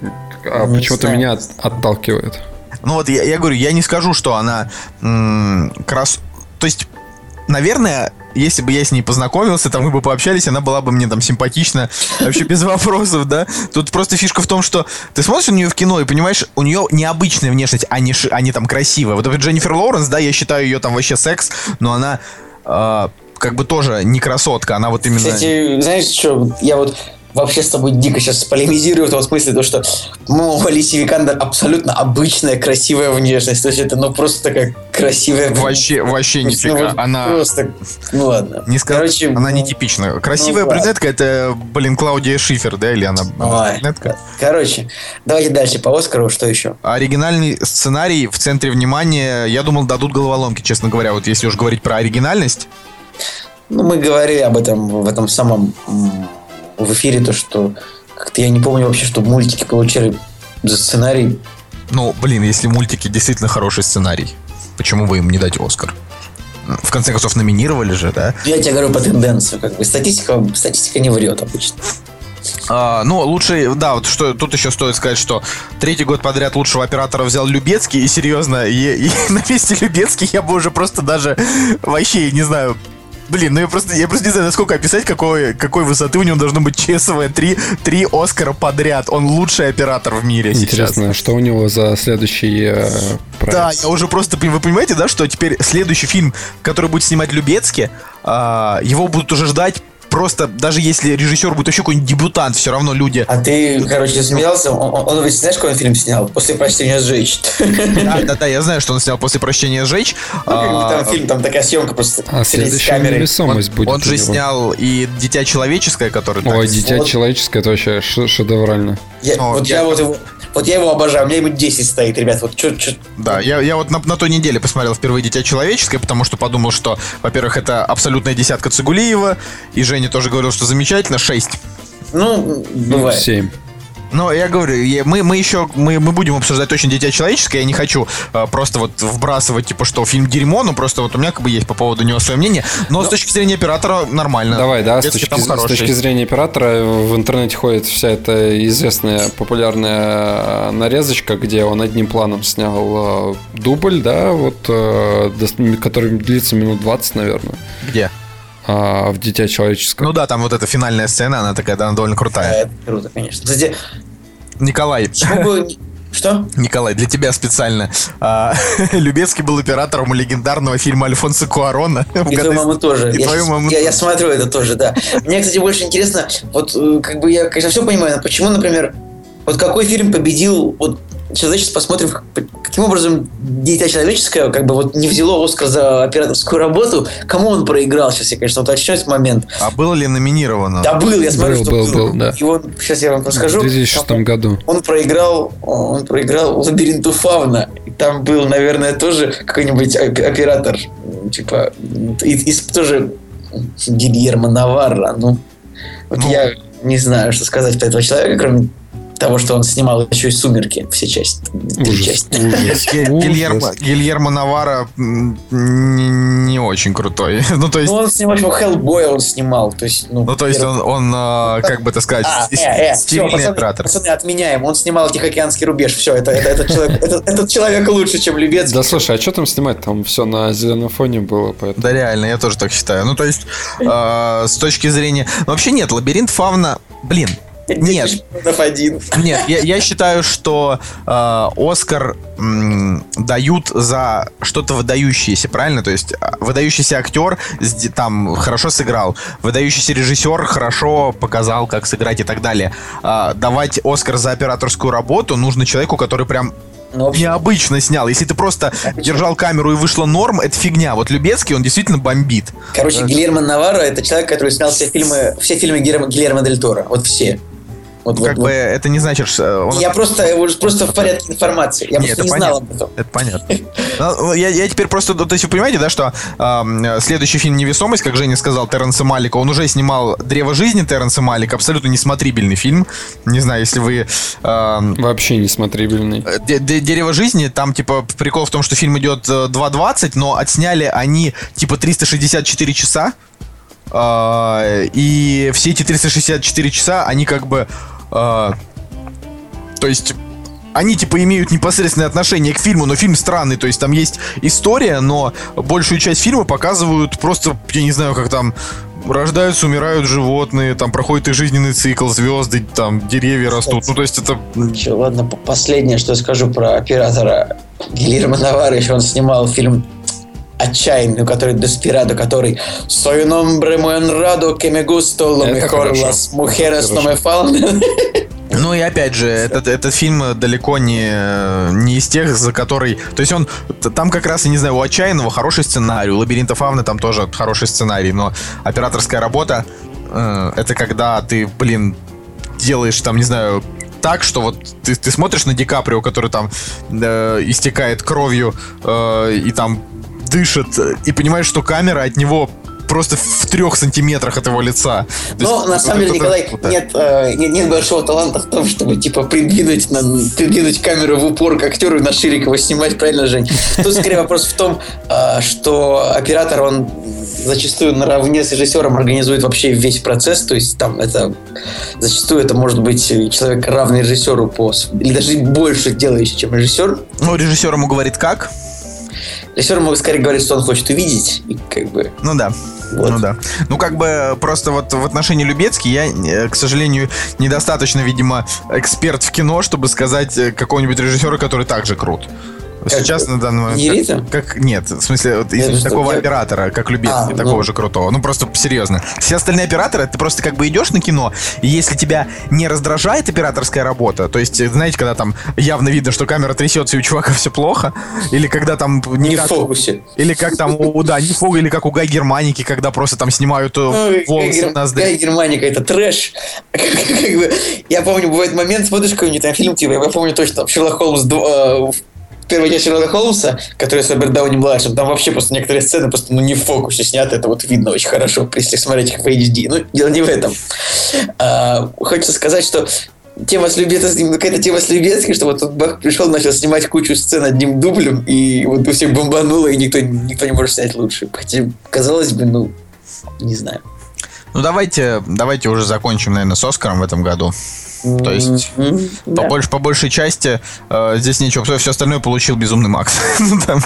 а Не почему-то меня от- отталкивает. Ну, вот я, я говорю, я не скажу, что она м, крас... То есть, наверное, если бы я с ней познакомился, там мы бы пообщались, она была бы мне там симпатична, вообще без вопросов, да. Тут просто фишка в том, что ты смотришь на нее в кино и понимаешь, у нее необычная внешность, а не, а не там красивая. Вот, например, Дженнифер Лоуренс, да, я считаю ее там вообще секс, но она э, как бы тоже не красотка, она вот именно... Кстати, знаешь что, я вот вообще с тобой дико сейчас полемизирую в том смысле, то, что ну, у Алисии Викандер абсолютно обычная красивая внешность. То есть это ну просто такая красивая Вообще, вообще То есть, ну, нифига. вот Она... Просто, ну ладно. Не скажу, Короче, она ну, нетипична. Красивая ну, брюнетка это, блин, Клаудия Шифер, да, или она Ой. брюнетка? Короче, давайте дальше по Оскару, что еще? Оригинальный сценарий в центре внимания, я думал, дадут головоломки, честно говоря, вот если уж говорить про оригинальность. Ну, мы говорили об этом в этом самом в эфире, то, что как-то я не помню вообще, что мультики получали за сценарий. Ну, блин, если мультики действительно хороший сценарий, почему бы им не дать Оскар? В конце концов, номинировали же, да? Я тебе говорю по тенденции, как бы статистика, статистика не врет обычно. А, ну, лучший, да, вот что тут еще стоит сказать, что третий год подряд лучшего оператора взял Любецкий, и серьезно, и, и [LAUGHS] на месте Любецких я бы уже просто даже вообще, не знаю, Блин, ну я просто, я просто не знаю, насколько описать, какой, какой высоты у него должно быть ЧСВ. Три, три Оскара подряд. Он лучший оператор в мире Интересно, сейчас. что у него за следующий э, проект? Да, я уже просто... Вы понимаете, да, что теперь следующий фильм, который будет снимать Любецкий, а, его будут уже ждать просто, даже если режиссер будет еще какой-нибудь дебютант, все равно люди... А ты, короче, смеялся? Он, он, он знаешь, какой он фильм снял? После прочтения сжечь. Да, да, да, я знаю, что он снял после прощения сжечь. Ну, как бы А, там фильм, там такая съемка просто А с камерой. Он же снял и Дитя человеческое, которое. Ой, дитя человеческое, это вообще шедеврально. Вот я- я вот его, вот я его обожаю, у меня ему 10 стоит, ребят, вот чё, чё, Да, я, я вот на, на той неделе посмотрел впервые Дитя человеческое, потому что подумал, что, во-первых, это абсолютная десятка Цигулиева, и Женя тоже говорил, что замечательно, 6. ну, Ну, бывает. семь. Но я говорю, мы, мы еще мы, мы будем обсуждать точно Дитя человеческое. Я не хочу э, просто вот вбрасывать, типа, что фильм дерьмо, ну просто вот у меня как бы есть по поводу него свое мнение. Но с точки зрения оператора нормально. Давай, да, с точки, там с точки зрения оператора в интернете ходит вся эта известная популярная нарезочка, где он одним планом снял э, дубль, да, вот, э, который длится минут 20, наверное, Где? А, в «Дитя человеческое». Ну да, там вот эта финальная сцена, она такая, да, она довольно Да, крутая. это круто, конечно. Кстати, Николай, почему бы... не- Что? Николай, для тебя специально. А, [LAUGHS] Любецкий был оператором у легендарного фильма Альфонса Куарона. И твою маму тоже. И я, твою маму я, смотрю это тоже, да. Мне, кстати, больше интересно, вот э, как бы я, конечно, все понимаю, но почему, например, вот какой фильм победил, вот сейчас, сейчас посмотрим, как- каким образом Дитя человеческое как бы вот не взяло Оскар за операторскую работу, кому он проиграл, сейчас я, конечно, уточню этот момент. А было ли номинировано? Да был, я смотрю, Был, что был, был, да. И он, сейчас я вам в расскажу. 2006 Там году. Он проиграл, он проиграл лабиринту Фавна. И там был, наверное, тоже какой-нибудь оп- оператор, типа, из, из тоже Гильермо Наварра. Ну, вот Ну. я не знаю, что сказать про этого человека, кроме того, что он снимал еще и «Сумерки», все части, Ужас, части. Гильермо, Гильермо Навара не, не очень крутой. [LAUGHS] Ну, то есть, Ну, он снимал, общем, «Хеллбоя» он снимал, то есть, ну... ну, то есть он, он а, как бы это сказать, А, с- э, э, пацаны, оператор. пацаны, отменяем. Он снимал «Тихоокеанский рубеж». Все, это, это, этот, человек, этот, этот человек лучше, чем Любецкий. Да слушай, а что там снимать? Там все на зеленом фоне было, поэтому... Да, реально, я тоже так считаю. Ну, то есть, а, с точки зрения... ну, Вообще нет, лабиринт фауна... Блин, нет. Один. Нет, я, я считаю, что э, Оскар м, дают за что-то выдающееся, правильно? То есть а, выдающийся актер там хорошо сыграл, выдающийся режиссер хорошо показал, как сыграть и так далее. А, давать Оскар за операторскую работу нужно человеку, который прям Ну, общем, необычно снял. Если ты просто держал камеру и вышло норм, это фигня. Вот Любецкий, он действительно бомбит. Короче, Гильермо Наварро это человек, который снял все фильмы, все фильмы Гильермо, Гильермо Дель Торо. Вот все. Вот, вот, Как вот. бы это не значит, что он Я просто, просто в порядке информации. Я Нет, просто не понятно. знал об этом. Это понятно. Ну, Я, я теперь просто, ну, то есть вы понимаете, да, что эм, следующий фильм «Невесомость», как Женя сказал, Терренса Малика, он уже снимал «Древо жизни» Терренса Малика, абсолютно несмотрибельный фильм. Не знаю, если вы... эм, Вообще несмотрибельный. Де- Дерево жизни, там, типа, прикол в том, что фильм идет э, 2.20, но отсняли они, типа, 364 часа. Э, И все эти 364 часа, они как бы... э, То есть... Они, типа, имеют непосредственное отношение к фильму, но фильм странный, то есть там есть история, но большую часть фильма показывают просто, я не знаю, как там рождаются, умирают животные, там проходит их жизненный цикл, звезды, там деревья растут. Ну, то есть это Чё, ладно, последнее, что скажу про оператора Гильермо Наварро. Еще он снимал фильм отчаянный, который Деспирадо, который «Soy un hombre muy honrado que me gusto lo mejor las mujeres no me faltan». Ну и опять же, этот, этот фильм далеко не, не из тех, за который... То есть он... Там как раз, я не знаю, у Отчаянного хороший сценарий, у Лабиринта Фавны там тоже хороший сценарий, но операторская работа э, это когда ты, блин, делаешь там, не знаю, так, что вот ты, ты смотришь на Ди Каприо, который там э, истекает кровью э, и там дышит, э, и понимаешь, что камера от него просто в трех сантиметрах от его лица. То Ну, есть на самом деле, Николай, нет, э, нет, нет большого таланта в том, чтобы, типа, придвинуть, на, придвинуть камеру в упор к актеру и на Ширикова снимать, правильно, Жень? Тут, скорее, вопрос в том, э, что оператор, он зачастую наравне с режиссером организует вообще весь процесс, то есть там это зачастую это может быть человек равный режиссеру по или даже больше делающий, чем режиссер. Ну, режиссер ему говорит как? Режиссер мог скорее говорить, что он хочет увидеть, и как бы... Ну да. Вот. Ну да. Ну как бы просто вот в отношении Любецки я, э, к сожалению, недостаточно, видимо, эксперт в кино, чтобы сказать э, какого-нибудь режиссера, который также крут. Сейчас на данный момент... Нерита? Как, как- нет, в смысле, вот, Это что, такого я- оператора, как Любецкий, А, такого ну. же крутого. Ну, просто серьезно. Все остальные операторы, ты просто как бы идешь на кино, и если тебя не раздражает операторская работа, то есть, знаете, когда там явно видно, что камера трясется, и у чувака все плохо, или когда там... Не в как- фокусе. Или как там у, да, не Фога, или как у Гай Германики, когда просто там снимают э, волосы Гай, в ноздри. Гай Германика, это трэш. [LAUGHS] Я помню, бывает момент, смотришь какой-нибудь там фильм, типа, я помню точно, там, Шерлок Холмс, э, первая часть Шерлока Холмса, которая с Роберт Дауни младшим, там вообще просто некоторые сцены просто ну, не в фокусе сняты, это вот видно очень хорошо, если смотреть их в HD. Ну, дело не в этом. А, хочется сказать, что тема с Любецким, какая-то тема с Любецким, что вот тут Бах пришел, начал снимать кучу сцен одним дублем, и вот у всех бомбануло, и никто, никто не может снять лучше. Хотя, казалось бы, ну, не знаю. Ну, давайте, давайте уже закончим, наверное, с Оскаром в этом году. То есть, М, по, да. больш- по большей части, э, здесь нечего. Все остальное получил Безумный Макс. [LAUGHS] Ну, там,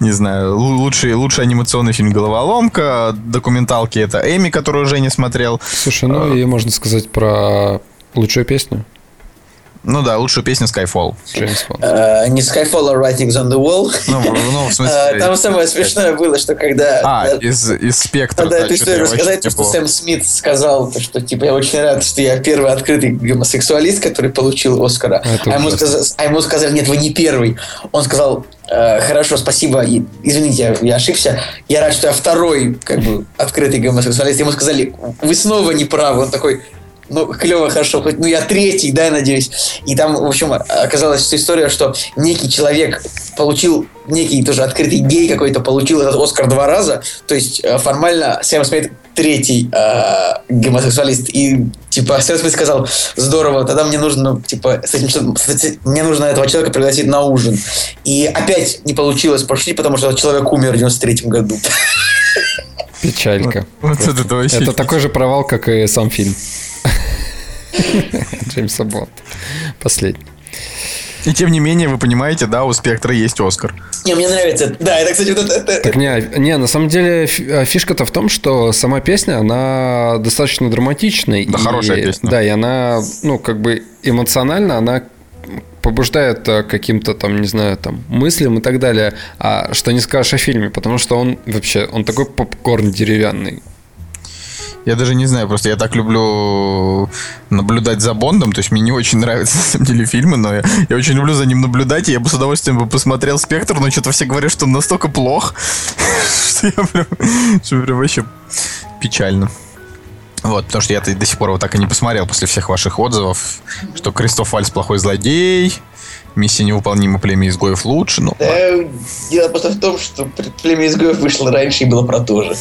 не знаю, лу- лучший, лучший анимационный фильм «Головоломка», документалки это Эми, которую Женя смотрел. Слушай, ну и можно сказать про лучшую песню. Ну да, лучшую песню Skyfall. Э, не Skyfall, а Writings on the Wall. Ну, в- ну, в Э, смысле... Там самое смешное было, что когда... А, из, из спектра. Надо да, эту историю рассказать, то, что. Сэм Смит сказал, то, что типа я очень рад, что я первый открытый гомосексуалист, который получил Оскара. Это а, ему а ему сказали, нет, вы не первый. Он сказал, «Э, хорошо, спасибо, и- извините, я ошибся. Я рад, что я второй как бы открытый гомосексуалист. Ему сказали, вы снова не правы. Он такой, ну, клево, хорошо, хоть, ну, я третий, да, я надеюсь. И там, в общем, оказалась история, что некий человек получил, некий тоже открытый гей какой-то получил этот Оскар два раза, то есть э, формально Сэм Смит третий э, гомосексуалист. И, типа, Сэм Смит сказал, здорово, тогда мне нужно, типа, с этим, что- с мне нужно этого человека пригласить на ужин. И опять не получилось пошутить, потому что этот человек умер в 93 году. Печалька. Вот это вообще... Это такой же провал, как и сам фильм. [LAUGHS] Джеймса Бонд. Последний. И тем не менее, вы понимаете, да, у Спектра есть Оскар. Не, мне нравится. Да, это, кстати, вот это- Так не, не, на самом деле а, фишка-то в том, что сама песня, она достаточно драматичная. Да, и- хорошая песня. Да, и она, ну, как бы эмоционально, она побуждает э, каким-то там, не знаю, там, мыслям и так далее. А что не скажешь о фильме, потому что он вообще, он такой попкорн деревянный. Я даже не знаю, просто я так люблю наблюдать за Бондом, то есть мне не очень нравятся [LAUGHS] на самом деле фильмы, но я, я очень люблю за ним наблюдать, и я бы с удовольствием бы посмотрел «Спектр», но что-то все говорят, что он настолько плох, [LAUGHS] что я прям, что прям вообще печально. Вот, потому что я-то до сих пор его так и не посмотрел после всех ваших отзывов, что Кристоф Вальс плохой злодей, миссия невыполнима, племя изгоев лучше, ну. Э, Дело просто в том, что «Племя изгоев» вышло раньше и было про то же.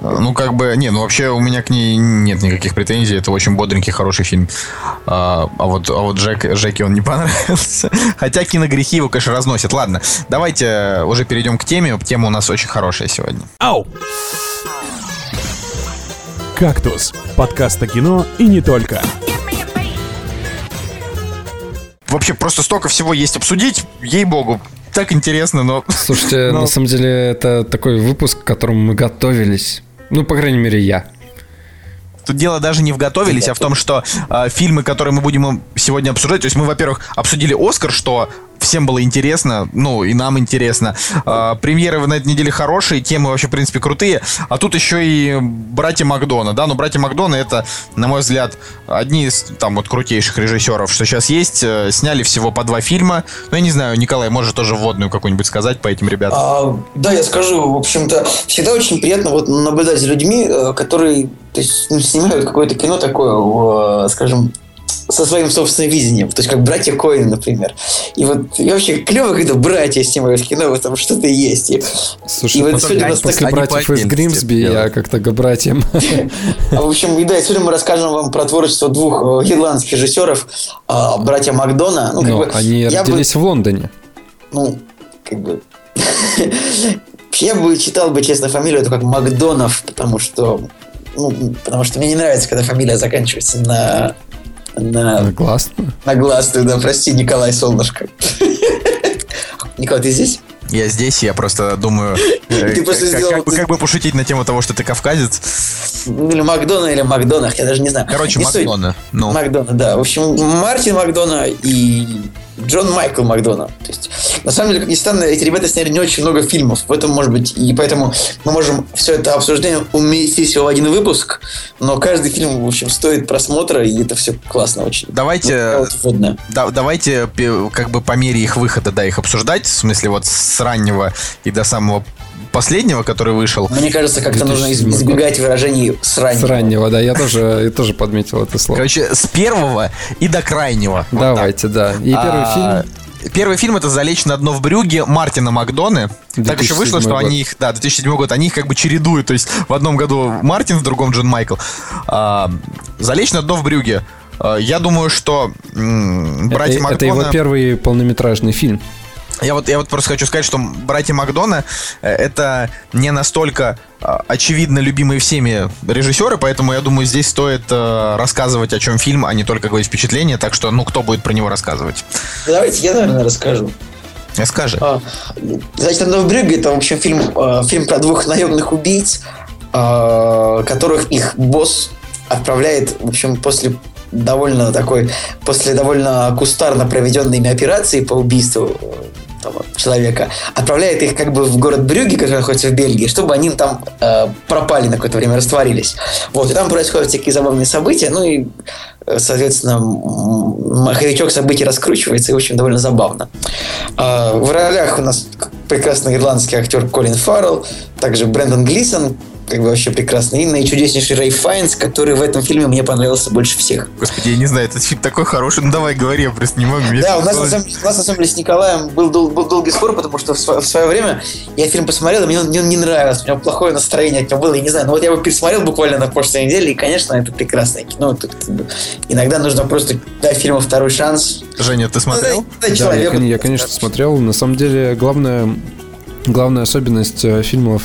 Ну, как бы, не, ну вообще у меня к ней нет никаких претензий. Это очень бодренький, хороший фильм. А, а вот, а вот Джек, Джеки он не [LAUGHS] понравился. Хотя киногрехи его, конечно, разносят. Ладно, давайте уже перейдем к теме. Тема у нас очень хорошая сегодня. Ау! «Кактус» – подкаст о кино и не только. Вообще, просто столько всего есть обсудить. Ей-богу, так интересно, но... Слушайте, [LAUGHS] Ну. на самом деле это такой выпуск, к которому мы готовились. Ну, по крайней мере, я. Тут дело даже не в готовились, а в том, что э, фильмы, которые мы будем сегодня обсуждать, то есть мы, во-первых, обсудили Оскар, что всем было интересно, ну и нам интересно. Э, премьеры на этой неделе хорошие, темы вообще, в принципе, крутые. А тут еще и братья Макдона, да, но братья Макдона это, на мой взгляд, одни из там вот крутейших режиссеров, что сейчас есть. Э, сняли всего по два фильма. Ну, я не знаю, Николай, может тоже вводную какую-нибудь сказать по этим ребятам? А, да, я скажу, в общем-то, всегда очень приятно вот наблюдать за людьми, э, которые то есть, ну, снимают какое-то кино такое, э, скажем, со своим собственным видением. То есть, как братья Коэн, например. И вот и вообще клево, когда братья снимают кино, в этом что-то есть. И, Слушай, И вот сегодня нас после так- братьев из Гримсби я как-то к братьям. [LAUGHS] а, в общем, и да, сегодня мы расскажем вам про творчество двух э, ирландских режиссеров, а, братья Макдона. Ну, как бы, они я бы- родились в Лондоне. ну, как бы... [LAUGHS] Я бы читал бы, честно, фамилию это как Макдонов, потому что ну, потому что мне не нравится, когда фамилия заканчивается на на, Гласно. на гласную, да, прости, Николай Солнышко. Николай, ты здесь? Я здесь, я просто думаю, [LAUGHS] э, Ты просто как, сделал как бы, вот- как бы пошутить на тему того, что ты кавказец. Или Макдона, или Макдонах, я даже не знаю. Короче, Не суть. Макдона. Ну, Макдона, да. В общем, Мартин Макдона и Джон Майкл Макдона. То есть, на самом деле, как ни странно, эти ребята сняли не очень много фильмов. В этом, может быть, и поэтому мы можем все это обсуждение уместить в один выпуск. Но каждый фильм, в общем, стоит просмотра, и это все классно очень. Давайте- Ну, вот да- давайте как бы по мере их выхода, да, их обсуждать. В смысле, вот с раннего и до самого последнего, который вышел. Мне кажется, как-то нужно из- 2007 избегать выражений с С раннего. раннего, да, я тоже, я тоже подметил это слово. Короче, с первого и до крайнего. Вот. Давайте, да. И первый А, фильм. Первый фильм это «Залечь на дно в брюге» Мартина Макдоны. Так еще вышло, 2007 что год. они их, да, 2007 год, они их как бы чередуют. То есть в одном году Мартин, в другом Джон Майкл. А, «Залечь на дно в брюге». А, Я думаю, что м, братья это, это Макдона... его первый полнометражный фильм. Я вот, я вот просто хочу сказать, что братья Макдона это не настолько э, очевидно любимые всеми режиссеры, поэтому я думаю, здесь стоит э, рассказывать, о чем фильм, а не только говорить впечатление. Так что, ну, кто будет про него рассказывать? Давайте я, наверное, расскажу. Э, Скажи. А, Значит, «Одно в брюге» это, в общем, фильм, э, фильм про двух наемных убийц, э, которых их босс отправляет, в общем, после довольно такой, после довольно кустарно проведенной операции по убийству э, человека, отправляет их как бы в город Брюги, который находится в Бельгии, чтобы они там э, пропали на какое-то время, растворились. Вот, и там происходят всякие забавные события, ну и, э, соответственно, маховичок событий раскручивается, и, в общем, довольно забавно. А, В ролях у нас прекрасный ирландский актер Колин Фаррелл, также Брэндон Глисон, как бы вообще прекрасный, и наичудеснейший Рэй Файнс, который в этом фильме мне понравился больше всех. Господи, я не знаю, этот фильм такой хороший. Ну давай говори, я просто не могу. Да, у нас, всё на самом, у нас на самом деле с Николаем был, дол- был долгий спор, потому что в, сво- в свое время я фильм посмотрел, и мне он, мне он не нравился, у меня плохое настроение от него было, я не знаю, но вот я его пересмотрел буквально на прошлой неделе, и, конечно, это прекрасное кино. Тут, как бы, иногда нужно просто дать фильму второй шанс. Женя, ты смотрел? Ну, дай Да, я, человеку- кон- я, конечно, смотрел. На самом деле, главная, главная особенность э, фильмов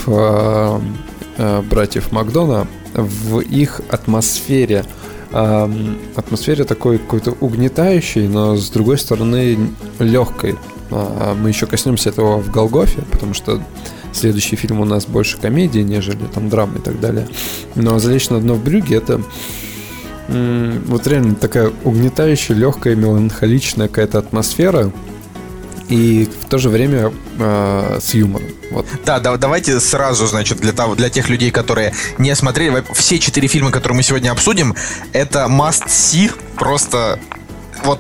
э, э, братьев Макдона в их атмосфере. Эм, атмосфере такой какой-то угнетающей, но с другой стороны легкой. А, Мы еще коснемся этого в Голгофе, потому что следующий фильм у нас больше комедии, нежели там драмы и так далее. Но «Залечь на дно в брюге» — это вот реально такая угнетающая, легкая, меланхоличная какая-то атмосфера и в то же время э, с юмором. Вот. Да, да, давайте сразу, значит, для, того, для тех людей, которые не смотрели, все четыре фильма, которые мы сегодня обсудим, это must see, просто вот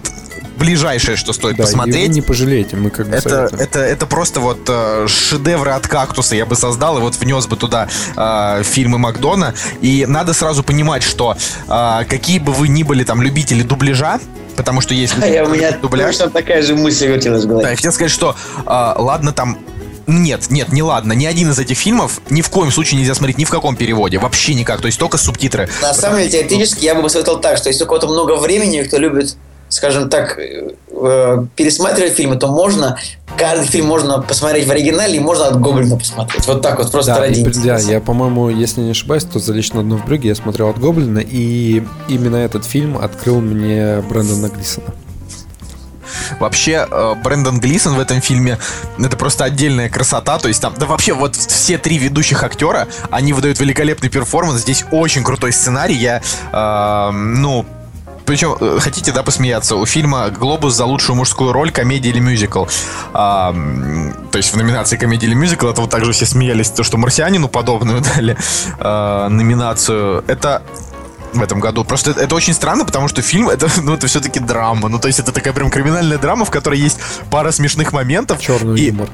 ближайшее, что стоит Да, и посмотреть. вы не пожалеете, мы как бы Это, советуем. это, это просто вот э, шедевры от кактуса я бы создал и вот внес бы туда э, фильмы Макдона. И надо сразу понимать, что э, какие бы вы ни были там любители дубляжа, потому что есть [LAUGHS] А я, у меня дубляж. точно такая же мысль вертелась в Да, голове. я хотел сказать, что э, ладно там нет, нет, не ладно. Ни один из этих фильмов ни в коем случае нельзя смотреть ни в каком переводе. Вообще никак. То есть только субтитры. На самом деле, теоретически, я бы посоветовал так, что если у кого-то много времени, кто любит, скажем так, э, пересматривать фильмы, то можно, каждый фильм можно посмотреть в оригинале, и можно от Гоблина посмотреть. Вот так вот, просто Да, ради и, да, я, по-моему, если не ошибаюсь, то «Залечь на дно в брюге» я смотрел от Гоблина, и именно этот фильм открыл мне Брэндона Глисона. Вообще, э, Брэндон Глисон в этом фильме это просто отдельная красота. То есть там, да вообще, вот все три ведущих актера, они выдают великолепный перформанс. Здесь очень крутой сценарий. Я, э, ну, причем, э, хотите, да, посмеяться? У фильма «Глобус» за лучшую мужскую роль, комедия или мюзикл. А, то есть в номинации комедия или мюзикл, это вот также все смеялись, то, что «Марсианину» подобную [LAUGHS] дали а, номинацию. Это в этом году. Просто это, это очень странно, потому что фильм это, [LAUGHS] ну, это все-таки драма. Ну, то есть это такая прям криминальная драма, в которой есть пара смешных моментов. Черный И юмор.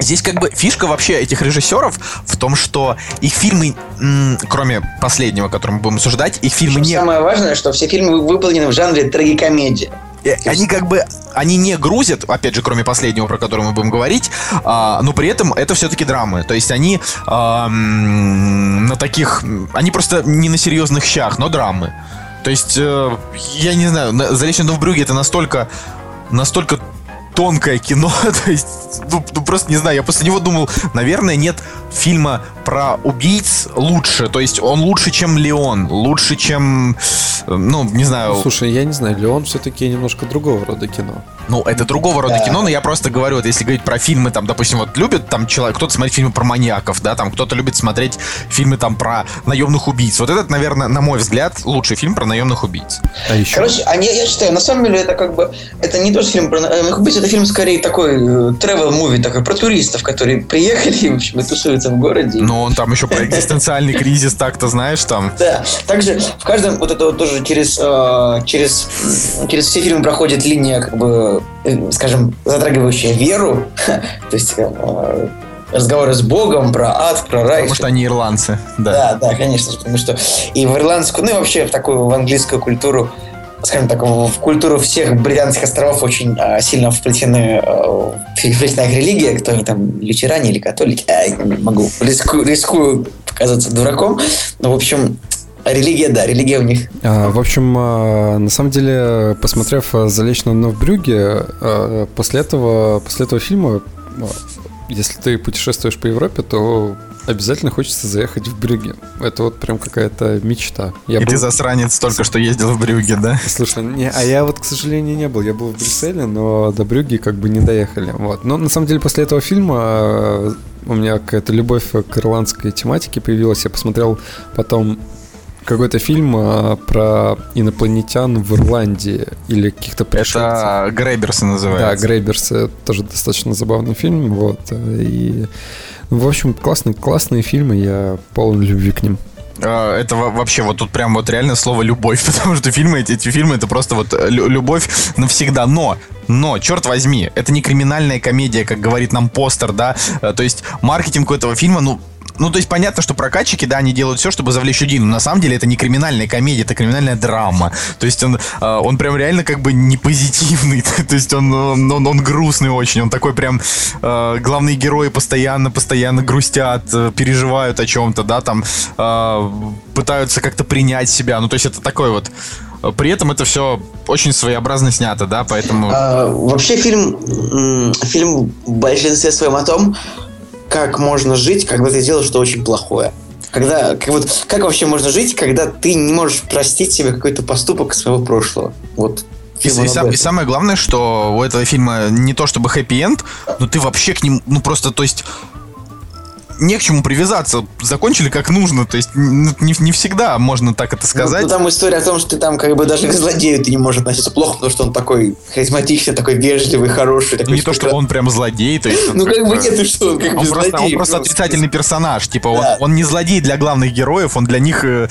Здесь как бы фишка вообще этих режиссеров в том, что их фильмы, м, кроме последнего, который мы будем обсуждать, их фильмы не... Самое важное, что все фильмы выполнены в жанре трагикомедия. э, Они как бы, они не грузят, опять же, кроме последнего, про который мы будем говорить, а, но при этом это все-таки драмы. То есть они а, на таких, они просто не на серьезных щах, но драмы. То есть, э, я не знаю, на- «Залечь на дно в брюге» это настолько, настолько тонкое кино, [LAUGHS] то есть, ну, ну, просто не знаю, я после него думал, наверное, нет фильма про убийц лучше, то есть он лучше, чем Леон, лучше, чем, э, ну, не знаю, Ну, слушай, я не знаю, Леон все-таки немножко другого рода кино. Ну, это другого рода Да. кино, но я просто говорю, вот если говорить про фильмы, там, допустим, вот любит там человек, кто-то смотреть фильмы про маньяков, да, там, кто-то любит смотреть фильмы там про наемных убийц. Вот этот, наверное, на мой взгляд, лучший фильм про наемных убийц. А еще... Короче, они, я считаю, на самом деле это как бы это не то, что фильм про наемных убийц, это фильм скорее такой travel муви такой про туристов, которые [LAUGHS] приехали и, в общем, и тусуются в городе. Но он там еще про экзистенциальный кризис, так-то знаешь, там. [LAUGHS] Да, также в каждом вот это вот тоже через, э, через, через все фильмы проходит линия, как бы, э, скажем, затрагивающая веру, [LAUGHS] то есть э, разговоры с Богом про ад, про рай. Потому что они ирландцы, да. Да, да, конечно, потому что и в ирландскую, ну и вообще в такую в английскую культуру, скажем так, в культуру всех британских островов очень а, сильно вплетены, а, вплетена их религия, кто они там, лютеране или католики, а, я не могу, рискую, рискую показаться дураком, но, в общем, религия, да, религия у них А, в общем, а, на самом деле, посмотрев а, «Залечь на дно в Брюге», а, после этого, после этого фильма, если ты путешествуешь по Европе, то обязательно хочется заехать в Брюге. Это вот прям какая-то мечта. Я И был- ты засранец только что ездил в Брюге, да? Слушай, не, а я вот, к сожалению, не был. Я был в Брюсселе, но до Брюги как бы не доехали. Вот. Но на самом деле после этого фильма у меня какая-то любовь к ирландской тематике появилась. Я посмотрел потом какой-то фильм э, про инопланетян в Ирландии или каких-то пришельцев. Это Грейберсы Да, называется. Грейберс это тоже достаточно забавный фильм, вот. э, И, ну, в общем, классные, классные фильмы, я полон любви к ним. А, Это во- вообще вот тут прям вот реально слово любовь, [LAUGHS] потому что фильмы эти, эти фильмы это просто вот э, лю- любовь навсегда. Но, но, черт возьми, это не криминальная комедия, как говорит нам постер, да. Э, То есть маркетинг у этого фильма, ну, ну, то есть понятно, что прокатчики, да, они делают все, чтобы завлечь людей, но на самом деле это не криминальная комедия, это криминальная драма. То есть он, э, он прям реально как бы не позитивный, [LAUGHS] то есть он, он, он, он грустный очень, он такой прям, э, главные герои постоянно, постоянно грустят, э, переживают о чем-то, да, там пытаются как-то принять себя, ну, то есть это такой вот... При этом это все очень своеобразно снято, да, поэтому... А, вообще фильм, фильм в большинстве своем о том, как можно жить, когда ты делаешь что очень плохое. Когда, как, вот, как вообще можно жить, когда ты не можешь простить себе какой-то поступок своего прошлого? Вот. И, и сам- и самое главное, что у этого фильма не то чтобы хэппи-энд, но ты вообще к ним, ну просто, то есть не к чему привязаться. Закончили как нужно. То есть не, не всегда можно так это сказать. Ну, там история о том, что ты там как бы даже к злодею ты не можешь относиться плохо, потому что он такой харизматичный, такой вежливый, хороший. Такой не то, что он прям злодей. То есть, Ну как бы бы- нет, что он как бы злодей. он просто ну, отрицательный персонаж. Типа, он не злодей для главных героев, он для них, э,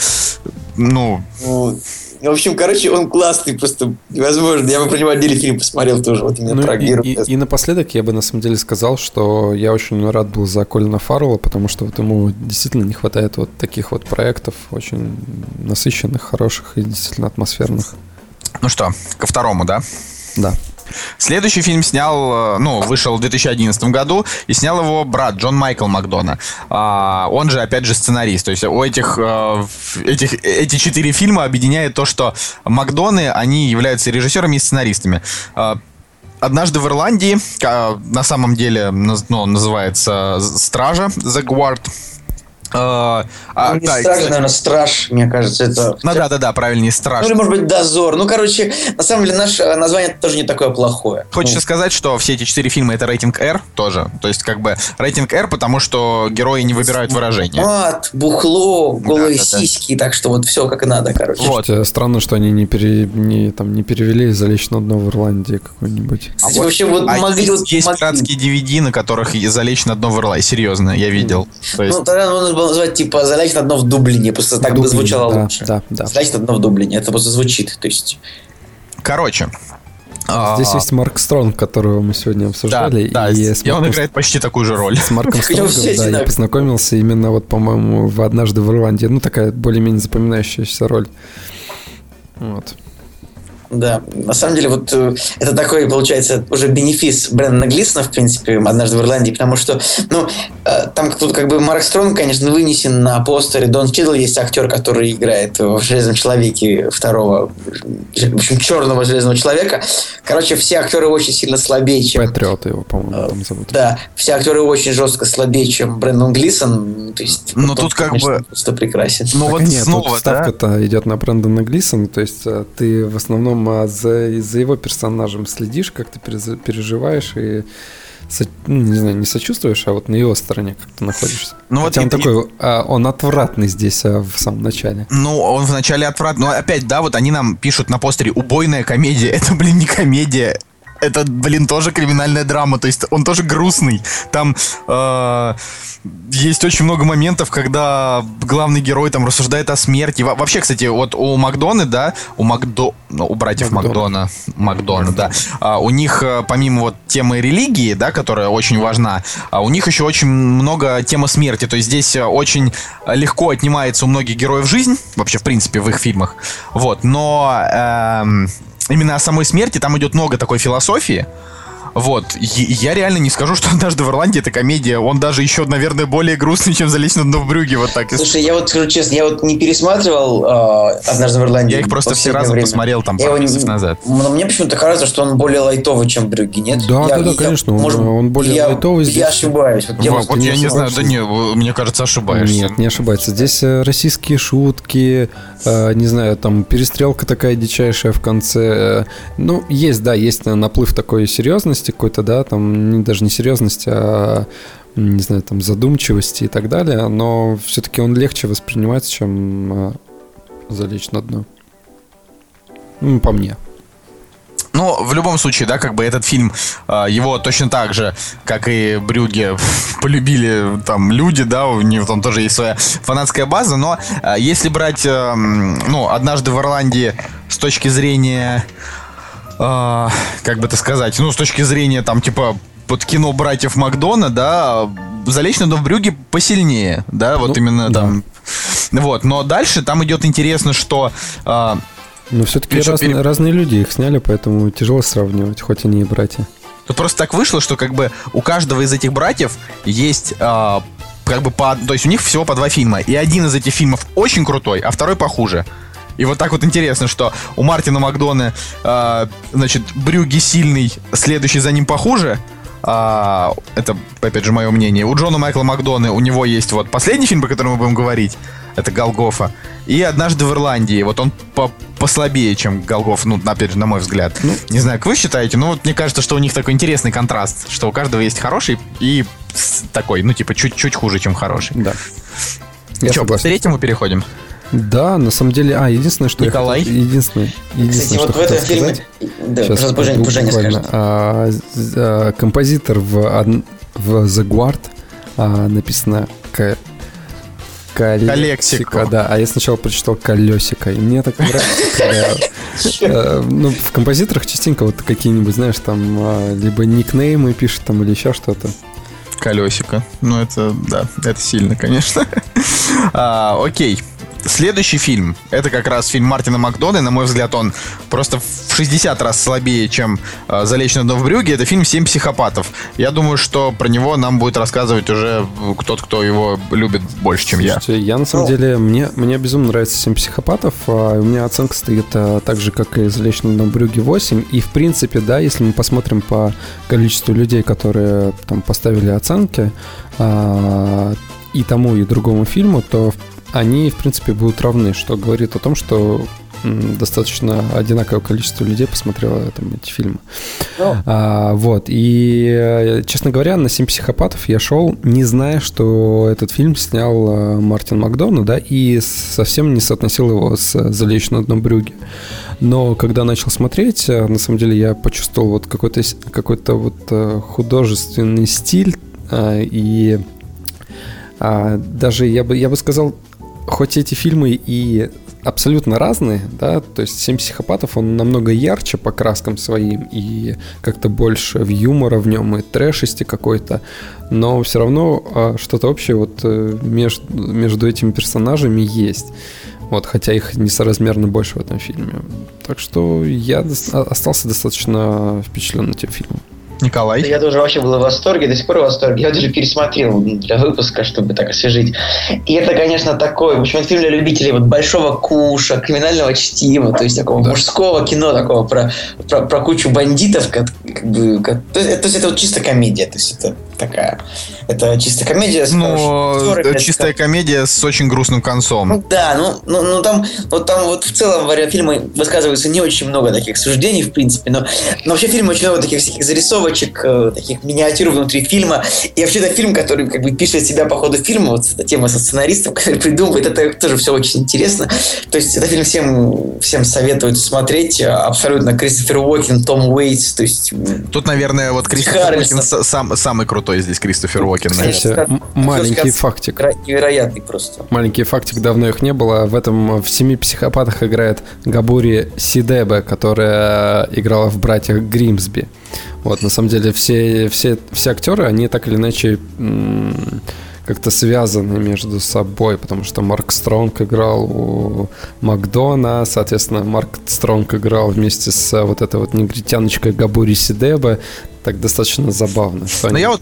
ну, ну, В общем, короче, он классный, просто невозможно. Я бы про него отдельный фильм посмотрел тоже, вот именно Ну про и, и- и напоследок я бы на самом деле сказал, что я очень рад был за Колина Фаррелла, потому что вот ему действительно не хватает вот таких вот проектов, очень насыщенных, хороших и действительно атмосферных. ну что, ко второму, да? Да. Следующий фильм снял, э, ну, вышел в 2011 году, и снял его брат Джон Майкл Макдона. А, он же, опять же, сценарист. То есть у этих, э, этих, эти четыре фильма объединяет то, что Макдоны, они являются режиссерами и сценаристами. А, Однажды в Ирландии, на самом деле, ну, называется «Стража», «The Guard». А, а, Ну, не да, страж, кстати, наверное, страж, мне кажется, это... ну да, да, да, правильнее, «Страж». Ну, или, может быть, дозор. Ну, короче, на самом деле, наше э, название тоже не такое плохое. Хочется Ну, сказать, что все эти четыре фильма это рейтинг R тоже. То есть, как бы рейтинг R, потому что герои не выбирают выражения. Мат, бухло, голые Да, да, да. сиськи, так что вот все как и надо, короче. Вот. Странно, что они не, пере, не, там, не перевели «Залечь на дно в Ирландии» какой-нибудь. Кстати, вообще вот А могли есть, вот есть могли. пиратские DVD, на которых залечь на дно в Ирландии. Серьезно, я видел. То есть, Ну, тогда нужно было назвать, типа, «Залечь на дно в Дублине», просто так бы Дублин, звучало да, лучше. Да, да. «Залечь на дно в Дублине», это просто звучит, то есть... короче. Здесь а, есть Марк Стронг, которого мы сегодня да, обсуждали. да, и с и он Марком играет почти такую же роль. С Марком [LAUGHS] бы Стронгом, да, я познакомился именно вот, по-моему, в «Однажды в Ирландии». Ну, такая более-менее запоминающаяся роль. Вот. Да, на самом деле, вот э, это такой, получается, уже бенефис Брэндона Глисона, в принципе, однажды в Ирландии, потому что, ну, э, там тут как бы Марк Стронг, конечно, вынесен на постере. Дон Чидл есть актер, который играет в «Железном человеке» второго, в общем, черного «Железного человека». Короче, все актеры очень сильно слабее, чем... Патриот его, по-моему, там зовут. Да, все актеры очень жестко слабее, чем Брэндон Глисон. То есть, Ну, тут как конечно, бы- просто прекрасен. Ну вот нет, снова, да? ставка-то идет на Брэндона Глисона, то есть ты в основном а, за, за его персонажем следишь, как ты перез- переживаешь и со- ну, не знаю, не сочувствуешь, а вот на его стороне как ты находишься. Ну вот Хотя он и- такой, а, он отвратный здесь а, в самом начале. Ну, он вначале отвратный. Но опять, да, вот они нам пишут на постере «убойная комедия». [LAUGHS] Это, блин, не комедия. Это, блин, тоже криминальная драма. То есть он тоже грустный. Там э, есть очень много моментов, когда главный герой там рассуждает о смерти. Во- вообще, кстати, вот у Макдоны, да, у Макдо... ну, у братьев Макдона. Макдона, Макдона, да, а, у них э, помимо вот темы религии, да, которая очень важна, а у них еще очень много темы смерти. То есть здесь э, очень легко отнимается у многих героев жизнь, вообще, в принципе, в их фильмах. Вот, но эм, именно о самой смерти там идет много такой философии. Вот, я реально не скажу, [LAUGHS] что «Однажды в Ирландии» это комедия. Он даже еще, наверное, более грустный, чем «Залезть на дно в брюге». Вот так. Слушай, я вот скажу честно, я вот не пересматривал э, «Однажды в Ирландии». Я их просто все разом время. посмотрел там Я пару месяцев назад. Но мне почему-то кажется, что он более лайтовый, чем Брюги, нет? Да, Я- да, да, я- конечно, он- может, он более я- лайтовый здесь. Я ошибаюсь. Вот я Вот, я не не знаю, да не, мне кажется, ошибаешься. Нет, не ошибается. Здесь э, российские шутки, э, не знаю, там перестрелка такая дичайшая в конце. Э, Ну, есть, да, есть наплыв такой серьезности какой-то, да, там не- даже не серьезности, а не знаю, там задумчивости и так далее, но все-таки он легче воспринимается, чем э, залечь на дно. Ну, по мне. Ну, в любом случае, да, как бы этот фильм, а, его точно так же, как и Брюге, [LAUGHS] полюбили там люди, да, у него там тоже есть своя фанатская база, но а, если брать, ну, однажды в Ирландии с точки зрения, а, как бы это сказать, ну, с точки зрения там, типа, под кино братьев Макдона, да, залечь на дно в Брюге посильнее, да, вот Ну, именно да. там. Вот, но дальше там идет интересно, что а, Но все-таки Ты что, разные, люди их сняли, поэтому тяжело сравнивать, хоть они и братья. Тут просто так вышло, что как бы у каждого из этих братьев есть а, как бы по... То есть у них всего по два фильма. И один из этих фильмов очень крутой, а второй похуже. И вот так вот интересно, что у Мартина Макдона, а, значит, Брюги сильный, следующий за ним похуже. А, это, опять же, мое мнение. У Джона Майкла Макдона у него есть вот последний фильм, по которому мы будем говорить. Это Голгофа. И однажды в Ирландии. Вот он по послабее, чем Голгоф, ну, опять же, на мой взгляд. не знаю, как вы считаете, но вот мне кажется, что у них такой интересный контраст, что у каждого есть хороший и такой, ну, типа, чуть-чуть хуже, чем хороший. Да. Я к согласен. третьему переходим? Да, на самом деле, а, единственное, что Николай? я хотел- единственное, Кстати, единственное, вот что в этом фильме... сказать, Да, Сейчас Женя буквально. скажет. А, а, композитор в, в The Guard а, написано к-. Колексико, да. А я сначала прочитал колесико. И мне так нравится, когда... [LAUGHS] э, Ну, в композиторах частенько вот какие-нибудь, знаешь, там а, либо никнеймы пишут там или еще что-то. Колесико. Ну, это, да, это сильно, конечно. [LAUGHS] А, окей. Следующий фильм, это как раз фильм Мартина Макдона, и, на мой взгляд, он просто в 60 раз слабее, чем э, «Залечь на дно в брюге». Это фильм «Семь психопатов». Я думаю, что про него нам будет рассказывать уже тот, кто его любит больше, чем я. Слушайте, я на самом Ну. деле, мне, мне безумно нравится «Семь психопатов», а у меня оценка стоит а, так же, как и «Залечь на брюге 8». И, в принципе, да, если мы посмотрим по количеству людей, которые там поставили оценки а, и тому, и другому фильму, то они, в принципе, будут равны, что говорит о том, что достаточно одинаковое количество людей посмотрело там, эти фильмы. Ну. А, вот, и, э, честно говоря, на «Семь психопатов» я шел, не зная, что этот фильм снял э, Мартин Макдона, да, и совсем не соотносил его с «Залечь на дно брюги». Но когда начал смотреть, э, на самом деле я почувствовал вот какой-то какой-то вот художественный стиль и а, даже я бы, я бы сказал, хоть эти фильмы и абсолютно разные, да, то есть «Семь психопатов», он намного ярче по краскам своим и как-то больше в юмора в нем и трэшести какой-то, но все равно а, что-то общее вот э, между, между этими персонажами есть. Вот, хотя их несоразмерно больше в этом фильме. Так что я а- остался достаточно впечатлен этим фильмом. Николай? Я тоже вообще был в восторге, до сих пор в восторге. Я даже пересмотрел для выпуска, чтобы так освежить. И это, конечно, такой, в общем, фильм для любителей вот большого куша, криминального чтива, то есть такого да. мужского кино, такого про, про, про кучу бандитов, как, как бы, как, то, есть, то есть это вот чисто комедия, то есть это такая, это чисто комедия. С ну, чистая комедия с очень грустным концом. Ну, да, ну, ну, ну там, вот там вот в целом во время фильма высказывается не очень много таких суждений, в принципе, но, но вообще фильм очень много таких всяких зарисовочек, э, таких миниатюр внутри фильма. И вообще это фильм, который как бы пишет себя по ходу фильма, вот эта тема со сценаристом, [LAUGHS] который придумывает, это тоже все очень интересно. То есть это фильм всем, всем советую смотреть, абсолютно Кристофер Уокен, Том Уэйтс, то есть... Тут, наверное, вот Кристофер Уокен сам, самый крутой здесь Кристофер Уокен. Кстати, маленький фактик. Невероятный просто. Маленький фактик, давно их не было. В этом в «Семи психопатах» играет Габури Сидибе, которая играла в «Братьях Гримсби». Вот, на самом деле, все, все, все актеры, они так или иначе как-то связаны между собой, потому что Марк Стронг играл у Макдона, соответственно, Марк Стронг играл вместе с вот этой вот негритяночкой Габури Сидебе, так достаточно забавно. Что Но они... я вот,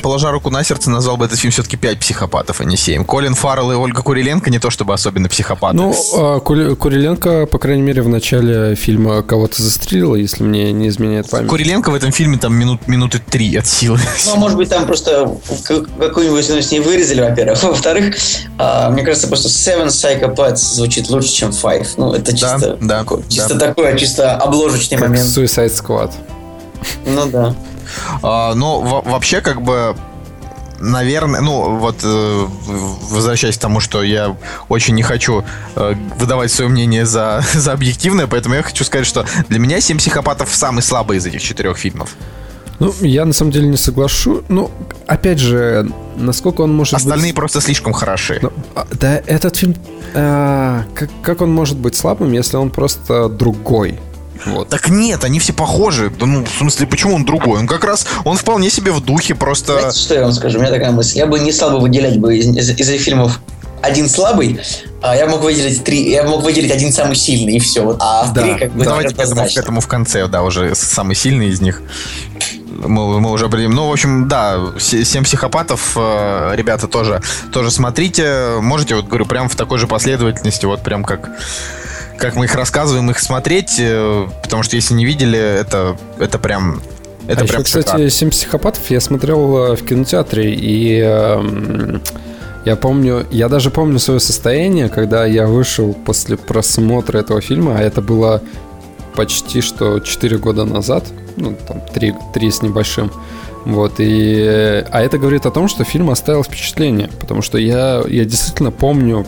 положа руку на сердце, назвал бы этот фильм все-таки пять психопатов, а не семь. Колин Фаррелл и Ольга Куриленко не то чтобы особенно психопаты. Ну, а, Куриленко, по крайней мере, в начале фильма кого-то застрелила, если мне не изменяет память. Куриленко в этом фильме там минут, минуты три от силы. Ну, может быть, там просто какую-нибудь ну, с ней вырезали, во-первых. [LAUGHS] Во-вторых, а, мне кажется, просто Seven Psychopaths звучит лучше, чем Five. Ну, это чисто, да, да, чисто да. такое, чисто обложечный как момент. Suicide Squad. Ну да. А, но вообще как бы наверное, ну вот э, возвращаясь к тому, что я очень не хочу э, выдавать свое мнение за, [LAUGHS] за объективное, поэтому я хочу сказать, что для меня «Семь психопатов» самый слабый из этих четырех фильмов. Ну, я на самом деле не соглашу. Ну, опять же, насколько он может Остальные быть... просто слишком хороши. Ну, а, да, этот фильм... А, как, как он может быть слабым, если он просто другой? Вот. Так нет, они все похожи. Ну, в смысле, почему он другой? Он как раз, он вполне себе в духе просто... Знаете, что я вам скажу? У меня такая мысль. Я бы не стал бы выделять бы из, из, из этих фильмов один слабый, а я мог выделить три, я мог выделить один самый сильный и все. А да, три как бы давайте к этому, к этому в конце, да, уже самый сильный из них. Мы, мы уже определим. Ну, в общем, да, семь психопатов, э, ребята, тоже, тоже смотрите. Можете, вот говорю, прям в такой же последовательности, вот прям как как мы их рассказываем, их смотреть, э, потому что если не видели, это, это прям это а прям еще, кстати, «Семь психопатов» я смотрел э, в кинотеатре, и э, я помню, я даже помню свое состояние, когда я вышел после просмотра этого фильма, а это было почти что 4 года назад, ну, там, 3, 3 с небольшим. Вот, и, а это говорит о том, что фильм оставил впечатление, потому что я, я действительно помню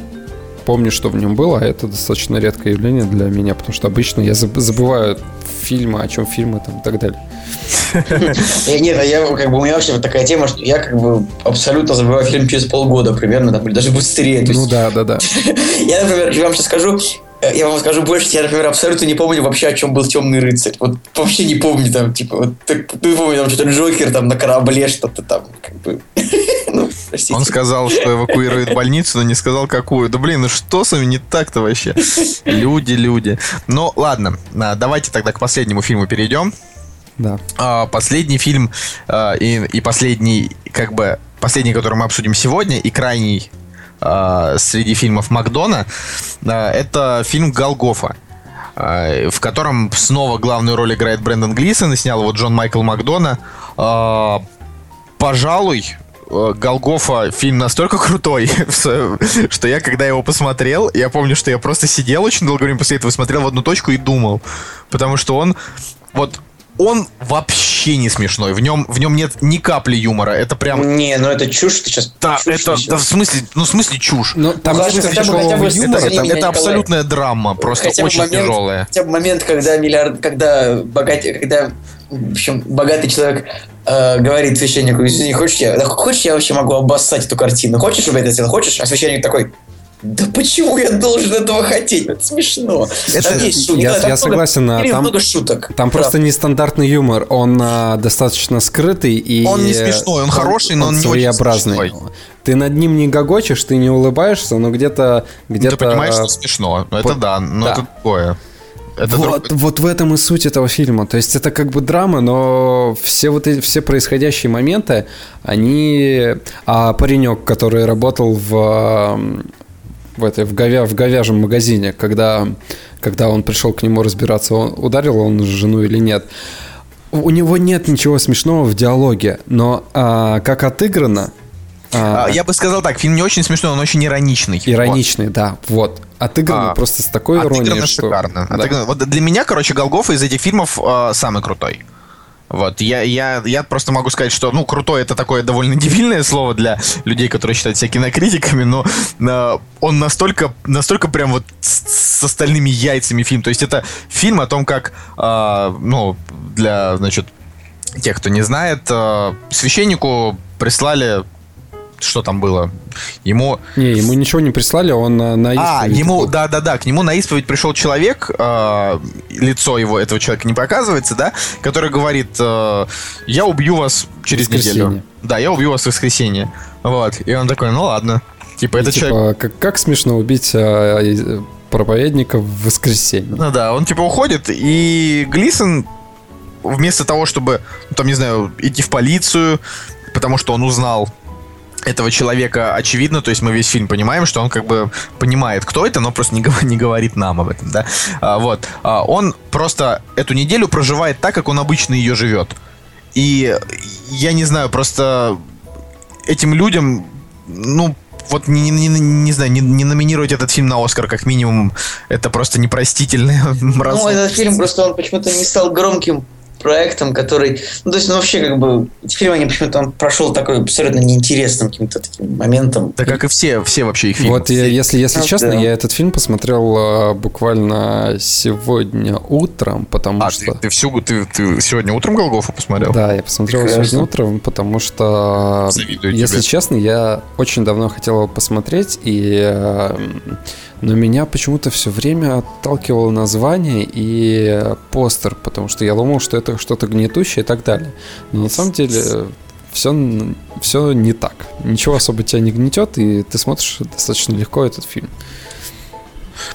помню, что в нем было, а это достаточно редкое явление для меня, потому что обычно я забываю фильмы, о чем фильмы там и так далее. Нет, а я как бы у меня вообще такая тема, что я как бы абсолютно забываю фильм через полгода примерно, там, или даже быстрее. Ну да, да, да. [LAUGHS] Я, например, я вам сейчас скажу, э, я вам скажу больше, я, например, абсолютно не помню вообще, о чем был Темный рыцарь. Вот вообще не помню там, типа, вот так, ну, помню, там что-то Джокер там на корабле что-то там, как бы. [LAUGHS] простите. Он сказал, что эвакуирует [LAUGHS] больницу, но не сказал какую. Да блин, ну что с вами не так-то вообще? Люди, люди. Ну ладно, а, давайте тогда к последнему фильму перейдем. Да. А, последний фильм а, и, и последний, как бы, последний, который мы обсудим сегодня, и крайний среди фильмов Макдона, это фильм «Голгофа» в котором снова главную роль играет Брэндон Глисон, и снял его Джон Майкл Макдона. Пожалуй, Голгофа фильм настолько крутой, [LAUGHS] что я, когда его посмотрел, я помню, что я просто сидел очень долго время после этого, смотрел в одну точку и думал. Потому что он, вот, он вообще не смешной. В нем, в нем нет ни капли юмора. Это прям... Не, ну это чушь ты сейчас... Да, это, да, в смысле, ну в смысле чушь. Ну, там ну, хотя, хотя, бы, хотя бы юмора, это, это, это абсолютная драма, просто хотя очень момент, тяжелая. Хотя бы момент, когда миллиард, когда богат, когда в общем, богатый человек э, говорит священнику, извини, хочешь я, да, хочешь я вообще могу обоссать эту картину? Хочешь, чтобы я это сделал? Хочешь? А священник такой, да почему я должен этого хотеть? Это смешно. Это, там есть шутки. Я, да, я согласен. Много, там, много шуток. Там правда. просто нестандартный юмор. Он а, достаточно скрытый и... Он не смешной, он, он хороший, но он, он не своеобразный. Очень смешной. Ты над ним не гогочешь, ты не улыбаешься, но где-то... где-то ты понимаешь, что смешно. Это да, но да. это такое. Это вот, друг... вот в этом и суть этого фильма. То есть это как бы драма, но все вот эти, все происходящие моменты, они... А паренек, который работал в, в, этой, в, говя, в говяжьем магазине, когда, когда он пришел к нему разбираться, он ударил он жену или нет, у него нет ничего смешного в диалоге, но а, как отыграно, а, я бы сказал так, фильм не очень смешной, он очень ироничный. Ироничный, вот. да, вот. Отыграно а, просто с такой иронией, что... шикарно. Да. Отыграно. Вот для меня, короче, Голгофа из этих фильмов э, самый крутой. Вот, я, я, я просто могу сказать, что, ну, крутой это такое довольно дебильное слово для людей, которые считают себя кинокритиками, но э, он настолько, настолько прям вот с, с остальными яйцами фильм. То есть это фильм о том, как, э, ну, для, значит, тех, кто не знает, э, священнику прислали что там было? Ему... Не, ему ничего не прислали, он на, на А, ему, да-да-да, к нему на исповедь пришел человек, э, лицо его, этого человека не показывается, да, который говорит, э, я убью вас через неделю. Да, я убью вас в воскресенье. Вот, и он такой, ну ладно. Типа, и, это типа, человек... Как, как смешно убить а, проповедника в воскресенье. Ну да, он типа уходит, и Глисон вместо того, чтобы, ну, там, не знаю, идти в полицию, потому что он узнал этого человека очевидно, то есть мы весь фильм понимаем, что он как бы понимает, кто это, но просто не, [LAUGHS] не говорит нам об этом, да. А, вот. А, он просто эту неделю проживает так, как он обычно ее живет. И я не знаю, просто этим людям, ну, вот не, не, не, не знаю, не, не номинировать этот фильм на Оскар, как минимум, это просто непростительно. [LAUGHS] Ну, этот фильм просто он почему-то не стал громким проектом, который... Ну, то есть, ну, вообще, как бы, фильм они почему-то он прошел такой абсолютно неинтересным каким-то таким моментом. Да, как и все, все вообще их фильмы. Вот, я, если, если а, честно, да. я этот фильм посмотрел а, буквально сегодня утром, потому а, что... Ты, ты, всю, ты, ты сегодня утром Голгофу посмотрел? Да, я посмотрел Прекрасно. сегодня утром, потому что, Завидую если тебе. честно, я очень давно хотел его посмотреть, и а, но меня почему-то все время отталкивало название и постер, потому что я думал, что это что-то гнетущее и так далее. Но на самом деле все, все не так. Ничего особо тебя не гнетет, и ты смотришь достаточно легко этот фильм.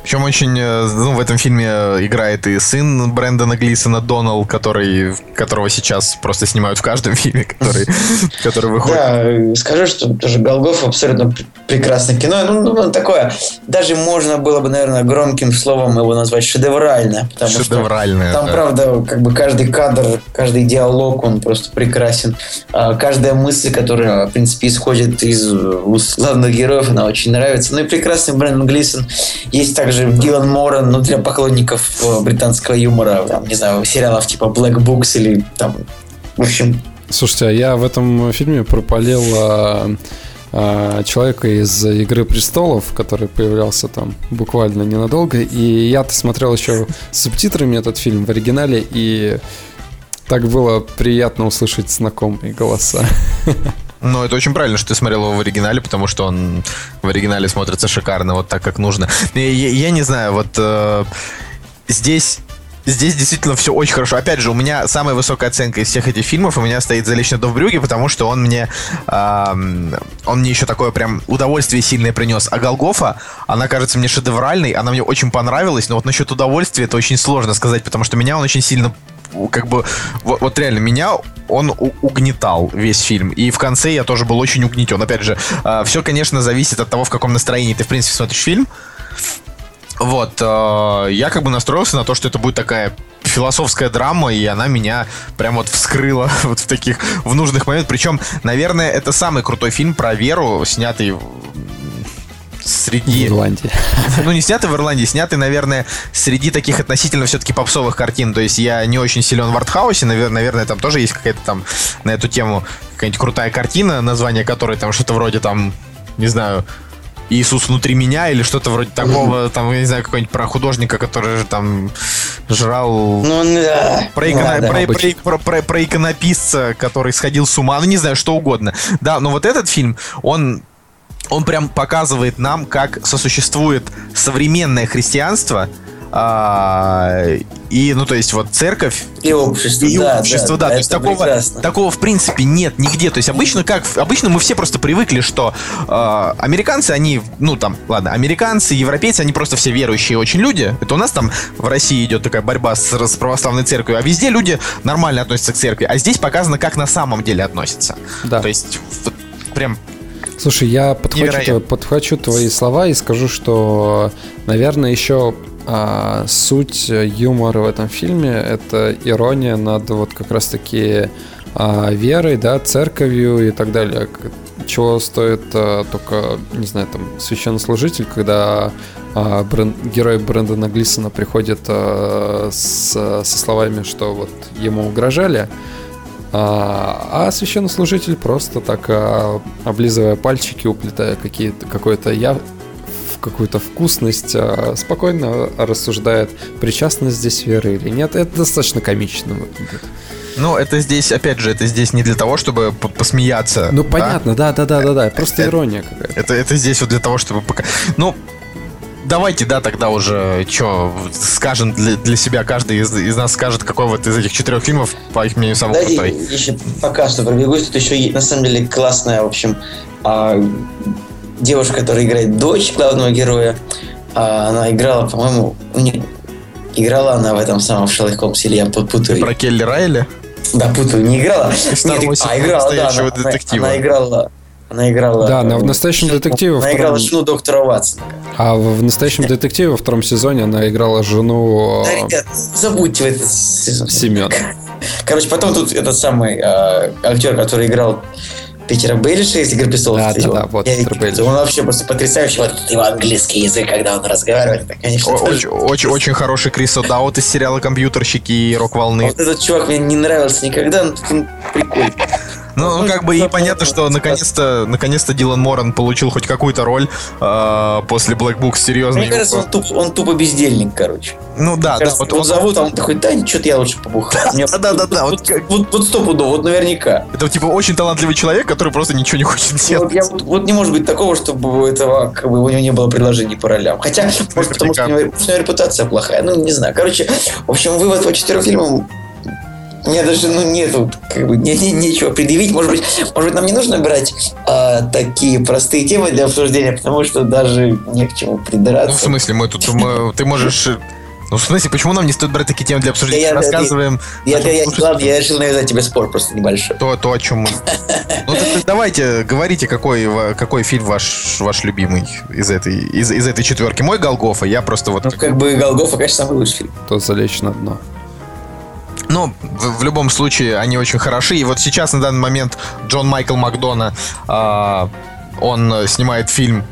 Причем очень, э, ну, в этом фильме играет и сын Брэндона Глисона, Донал, который, которого сейчас просто снимают в каждом [LAUGHS] фильме, который, который выходит. Да, скажу, что тоже Голгоф абсолютно прекрасное кино. Ну, ну, такое, даже можно было бы, наверное, громким словом его назвать шедевральное. Потому шедевральное, что там, да. правда, как бы каждый кадр, каждый диалог, он просто прекрасен. А, каждая мысль, которая, в принципе, исходит из уст главных героев, она очень нравится. Ну и прекрасный Брэндон Глисон. Есть также Дилан Моран, ну, для поклонников э, британского юмора, там, не знаю, сериалов типа Black Books или там, в общем... Слушайте, а я в этом фильме пропалил а, а, человека из «Игры престолов», который появлялся там буквально ненадолго, и я-то смотрел еще с субтитрами этот фильм в оригинале, и так было приятно услышать знакомые голоса. [LAUGHS] Ну, это очень правильно, что ты смотрел его в оригинале, потому что он в оригинале смотрится шикарно, вот так, как нужно. Я, я, не знаю, вот э, здесь здесь действительно все очень хорошо. Опять же, у меня самая высокая оценка из всех этих фильмов у меня стоит за лично до Брюге, потому что он мне э, он мне еще такое прям удовольствие сильное принес. А Голгофа, она кажется мне шедевральной, она мне очень понравилась, но вот насчет удовольствия это очень сложно сказать, потому что меня он очень сильно как бы, вот, вот реально, меня он угнетал весь фильм. И в конце я тоже был очень угнетен. Опять же, а, все, конечно, зависит от того, в каком настроении ты, в принципе, смотришь фильм. Вот, э, я как бы настроился на то, что это будет такая философская драма, и она меня прям вот вскрыла [LAUGHS] вот в таких, в нужных моментах. Причем, наверное, это самый крутой фильм про веру, снятый среди... В Ирландии. [LAUGHS] Ну, не снятый в Ирландии, снятый, наверное, среди таких относительно все-таки попсовых картин. То есть я не очень силен в артхаусе, наверное, там тоже есть какая-то там на эту тему какая-нибудь крутая картина, название которой там что-то вроде там, не знаю, Иисус внутри меня или что-то вроде [LAUGHS] такого, там, я не знаю, какой-нибудь про художника, который же там жрал... Ну, да. Про, иконо... да, про, про, про, про, про иконописца, который сходил с ума, ну, не знаю, что угодно. Да, но вот этот фильм, он он прям показывает нам, как сосуществует современное христианство, а, и, ну, то есть, вот церковь И общество, и да, общество, да. да, то есть такого, прекрасно. такого в принципе нет нигде. То есть обычно как обычно мы все просто привыкли, что э, американцы, они, ну там, ладно, американцы, европейцы, они просто все верующие очень люди. Это у нас там в России идет такая борьба с, с православной церковью, а везде люди нормально относятся к церкви. А здесь показано, как на самом деле относятся. Да. То есть вот прям Слушай, я подхвачу, подхвачу твои слова и скажу, что, наверное, еще а, суть юмора в этом фильме это ирония над вот как раз-таки а, верой, да, церковью и так далее. Чего стоит а, только, не знаю, там, священнослужитель, когда а, Брэн- герой Брэндона Глисона приходит а, с- со словами, что вот ему угрожали, а, а священнослужитель просто так, а, облизывая пальчики, уплетая какие-то, какой-то я какую-то вкусность, а, спокойно рассуждает, причастность здесь веры или нет. Это достаточно комично выглядит. Ну, это здесь, опять же, это здесь не для того, чтобы посмеяться. Ну, да? понятно, да, да, да, да, да. Просто Это- ирония какая-то. Это, это здесь вот для того, чтобы пока... Ну, давайте, да, тогда уже, что, скажем для, для себя, каждый из, из нас скажет, какой вот из этих четырех фильмов, по их мнению, самый Дайте крутой. еще пока что пробегусь. Тут еще на самом деле классная, в общем, а, девушка, которая играет дочь главного героя. А, она играла, по-моему, играла она в этом самом Шерлок Холмсе, или я путаю. Про Келли Райли? Да, путаю, не играла. Нет, а, играла, да. Она, детектива. она играла. Она играла. Да, она в э, настоящем детективе Она играла втором- жену доктора Ватсона. А в настоящем детективе во втором сезоне она играла жену Да, а, ребят, забудьте в этот сезон. Семена. Короче, потом тут этот самый э, актер, который играл Питера Бейлиша из «Игры престолов». Да, да, да, вот Питер Бейлиш. Он вообще просто потрясающий. Вот его английский язык, когда он разговаривает, это, конечно, Очень, очень, очень хороший Крис О'Даут из сериала «Компьютерщики» и «Рок волны». Вот этот чувак мне не нравился никогда, но тут он прикольный. Ну, ну, как бы и понятно, что наконец-то, наконец-то Дилан Моран получил хоть какую-то роль э, после Black Book, серьезно. Мне кажется, он, туп- он тупо бездельник, короче. Ну да, Мне да, кажется, вот он он- зовут, а он такой, да, что-то я лучше побухаю. Мне- Да-да-да, вот Вот, вот, вот стопудово, вот наверняка. это типа очень талантливый человек, который просто ничего не хочет Вот, делать. я, вот, вот не может быть такого, чтобы у этого, как бы, у него не было предложений по ролям. Хотя, может, потому что у него, у него репутация плохая. Ну, не знаю. Короче, в общем, вывод по четырем фильмам меня даже ну, нету, как бы, не, не- нечего предъявить. Может быть, может быть, нам не нужно брать а, такие простые темы для обсуждения, потому что даже не к чему Ну, в придраться. смысле, мы тут, мы- ты можешь... э, Ну, в смысле, почему нам не стоит брать такие темы для обсуждения? Я- Рассказываем я, я, я, ладно, я решил навязать тебе спор просто небольшой. то, то, о чем мы... Ну, так, давайте, говорите, какой, какой фильм ваш, ваш любимый из этой, из, из этой четверки. Мой Голгофа, я просто вот... Ну, как бы Голгофа, конечно, самый лучший фильм. То залечь на дно. Ну, в, в любом случае, они очень хороши. И вот сейчас, на данный момент, Джон Майкл Макдона, а, он э, снимает фильм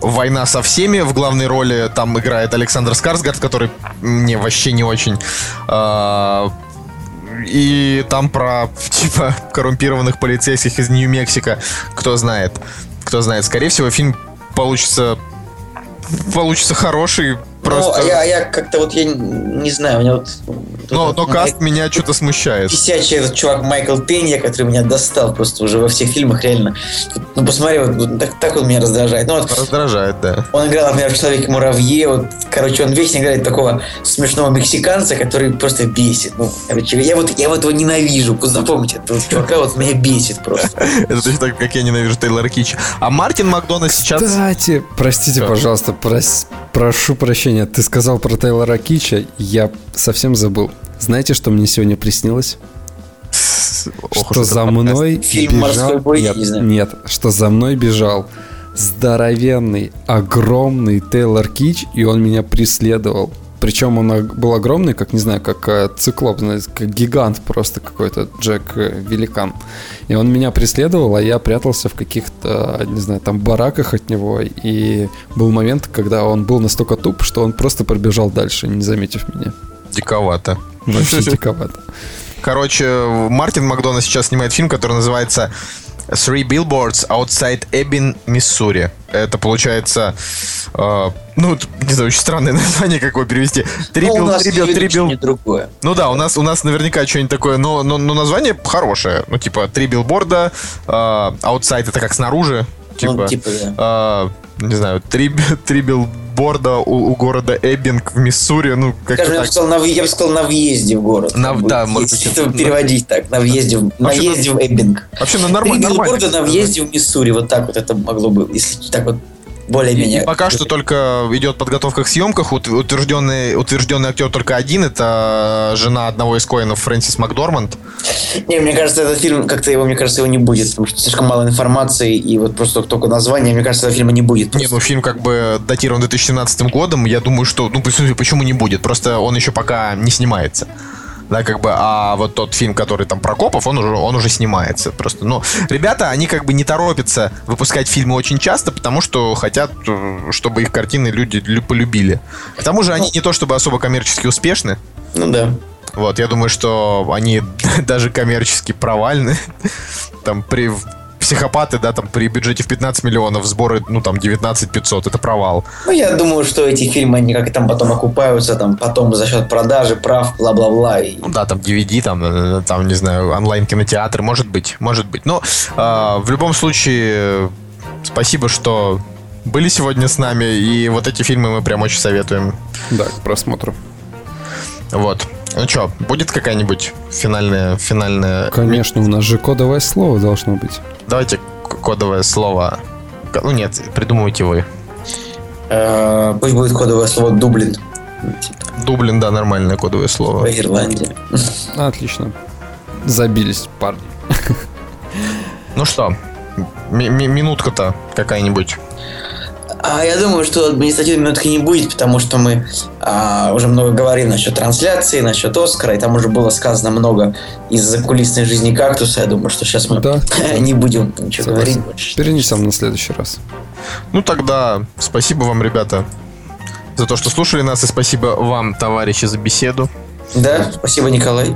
«Война со всеми». В главной роли там играет Александр Скарсгард, который мне вообще не очень. А, и там про, типа, коррумпированных полицейских из Нью-Мексико. Кто знает. Кто знает. Скорее всего, фильм получится... Получится хороший. Просто... Ну, а я, а я как-то вот, я не знаю, у меня вот... но, вот- но каст меня что-то смущает. Висячий этот чувак Майкл Пенья, который меня достал просто уже во всех фильмах, реально. Ну, посмотри, вот, вот так, так он меня раздражает. Ну, вот Раздражает, да. он играл, например, в «Человеке-муравье», вот, короче, он вечно играет такого смешного мексиканца, который просто бесит. Ну, короче, я вот, я вот его ненавижу, запомните, этого чувака вот меня бесит просто. [LAUGHS] Это точно так, как я ненавижу Тейлора Кича. А Мартин Макдона сейчас... Кстати, простите, пожалуйста, прошу прощения. Ты сказал про Тейлора Кича, я совсем забыл. Знаете, что мне сегодня приснилось? Ох что за мной Фильм «Морской бежал... бой», нет, не знаю. нет, что за мной бежал здоровенный, огромный Тейлор Кич, и он меня преследовал. Причем он был огромный, как, не знаю, как э, циклоп, как гигант просто какой-то, Джек э, Великан. И он меня преследовал, а я прятался в каких-то, не знаю, там бараках от него. И был момент, когда он был настолько туп, что он просто пробежал дальше, не заметив меня. Диковато. Вообще диковато. Короче, Мартин Макдона сейчас снимает фильм, который называется Three Billboards Outside Ebbing, Миссури. Это получается... э, ну, не знаю, очень странное [LAUGHS] название, как его перевести. Три Ну, нас три билл- три не другое. Ну да, у нас, у нас наверняка что-нибудь такое, но, но, но название хорошее. Ну, типа, три билборда, э, outside это как снаружи, типа, Ну, типа, да. а, не знаю, три, [LAUGHS] три билборда у, у города Эббинг в Миссури, ну, как Скажем, я бы, сказал, на, я бы сказал, на въезде в город. На- да, может быть, это на- переводить так, на въезде, в- на въезде в Эббинг. Вообще, ну, Три нормально. билборда на въезде в Миссури, вот так вот это могло бы, если так вот более-менее. И пока что только идет подготовка к съемках. Ут- Утвержденный, утвержденный актер только один. Это жена одного из коинов Фрэнсис Макдорманд. Не, мне кажется, этот фильм, как-то его, мне кажется, его не будет, потому что слишком мало информации, и вот просто только название, мне кажется, этого фильма не будет. Не, ну фильм как бы датирован 2017 годом. Я думаю, что, ну, почему не будет? Просто он еще пока не снимается. Да, как бы, а вот тот фильм, который там про копов, он уже, он уже снимается. Просто, ну, ребята, они как бы не торопятся выпускать фильмы очень часто, потому что хотят, э, чтобы их картины люди лю- полюбили. К тому же они не то чтобы особо коммерчески успешны. Ну да. Вот, я думаю, что они [LAUGHS] даже коммерчески провальны. Там при психопаты, да, там при бюджете в 15 миллионов сборы, ну, там, 19 500, это провал. Ну, я думаю, что эти фильмы, они как там потом окупаются, там потом за счет продажи, прав, бла-бла-бла. И... Ну да, там DVD, там, э, там, не знаю, онлайн-кинотеатр, может быть, может быть. Но э, в любом случае, спасибо, что были сегодня с нами, и вот эти фильмы мы прям очень советуем. Да, к просмотру. Вот. Ну что, будет какая-нибудь финальная, финальная... Конечно, у нас же кодовое слово должно быть. Давайте кодовое слово. Ну нет, придумывайте вы. Э, пусть будет кодовое слово Дублин. Дублин, да, нормальное кодовое слово. по Ирландии. Отлично. Забились парни. Ну что, ми- ми- минутка-то какая-нибудь. А я думаю, что административной минутки не будет, потому что мы а, уже много говорим насчет трансляции, насчет Оскара, и там уже было сказано много из закулисной жизни кактуса. Я думаю, что сейчас мы Да. [LAUGHS] не будем ничего Согласен. говорить больше. Перенесем на следующий раз. Ну тогда спасибо вам, ребята, за то, что слушали нас, и спасибо вам, товарищи, за беседу. Да, спасибо, Николай.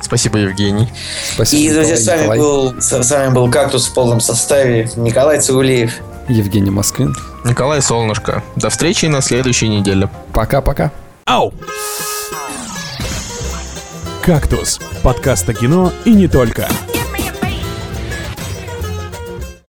Спасибо, Евгений. Спасибо. И, друзья, Николай, с вами, Николай. был, с, с вами был Кактус в полном составе. Николай Цигулеев. Евгений Москвин. Николай Солнышко. До встречи на следующей неделе. Пока-пока. Ау! «Кактус» — подкаст о кино и не только.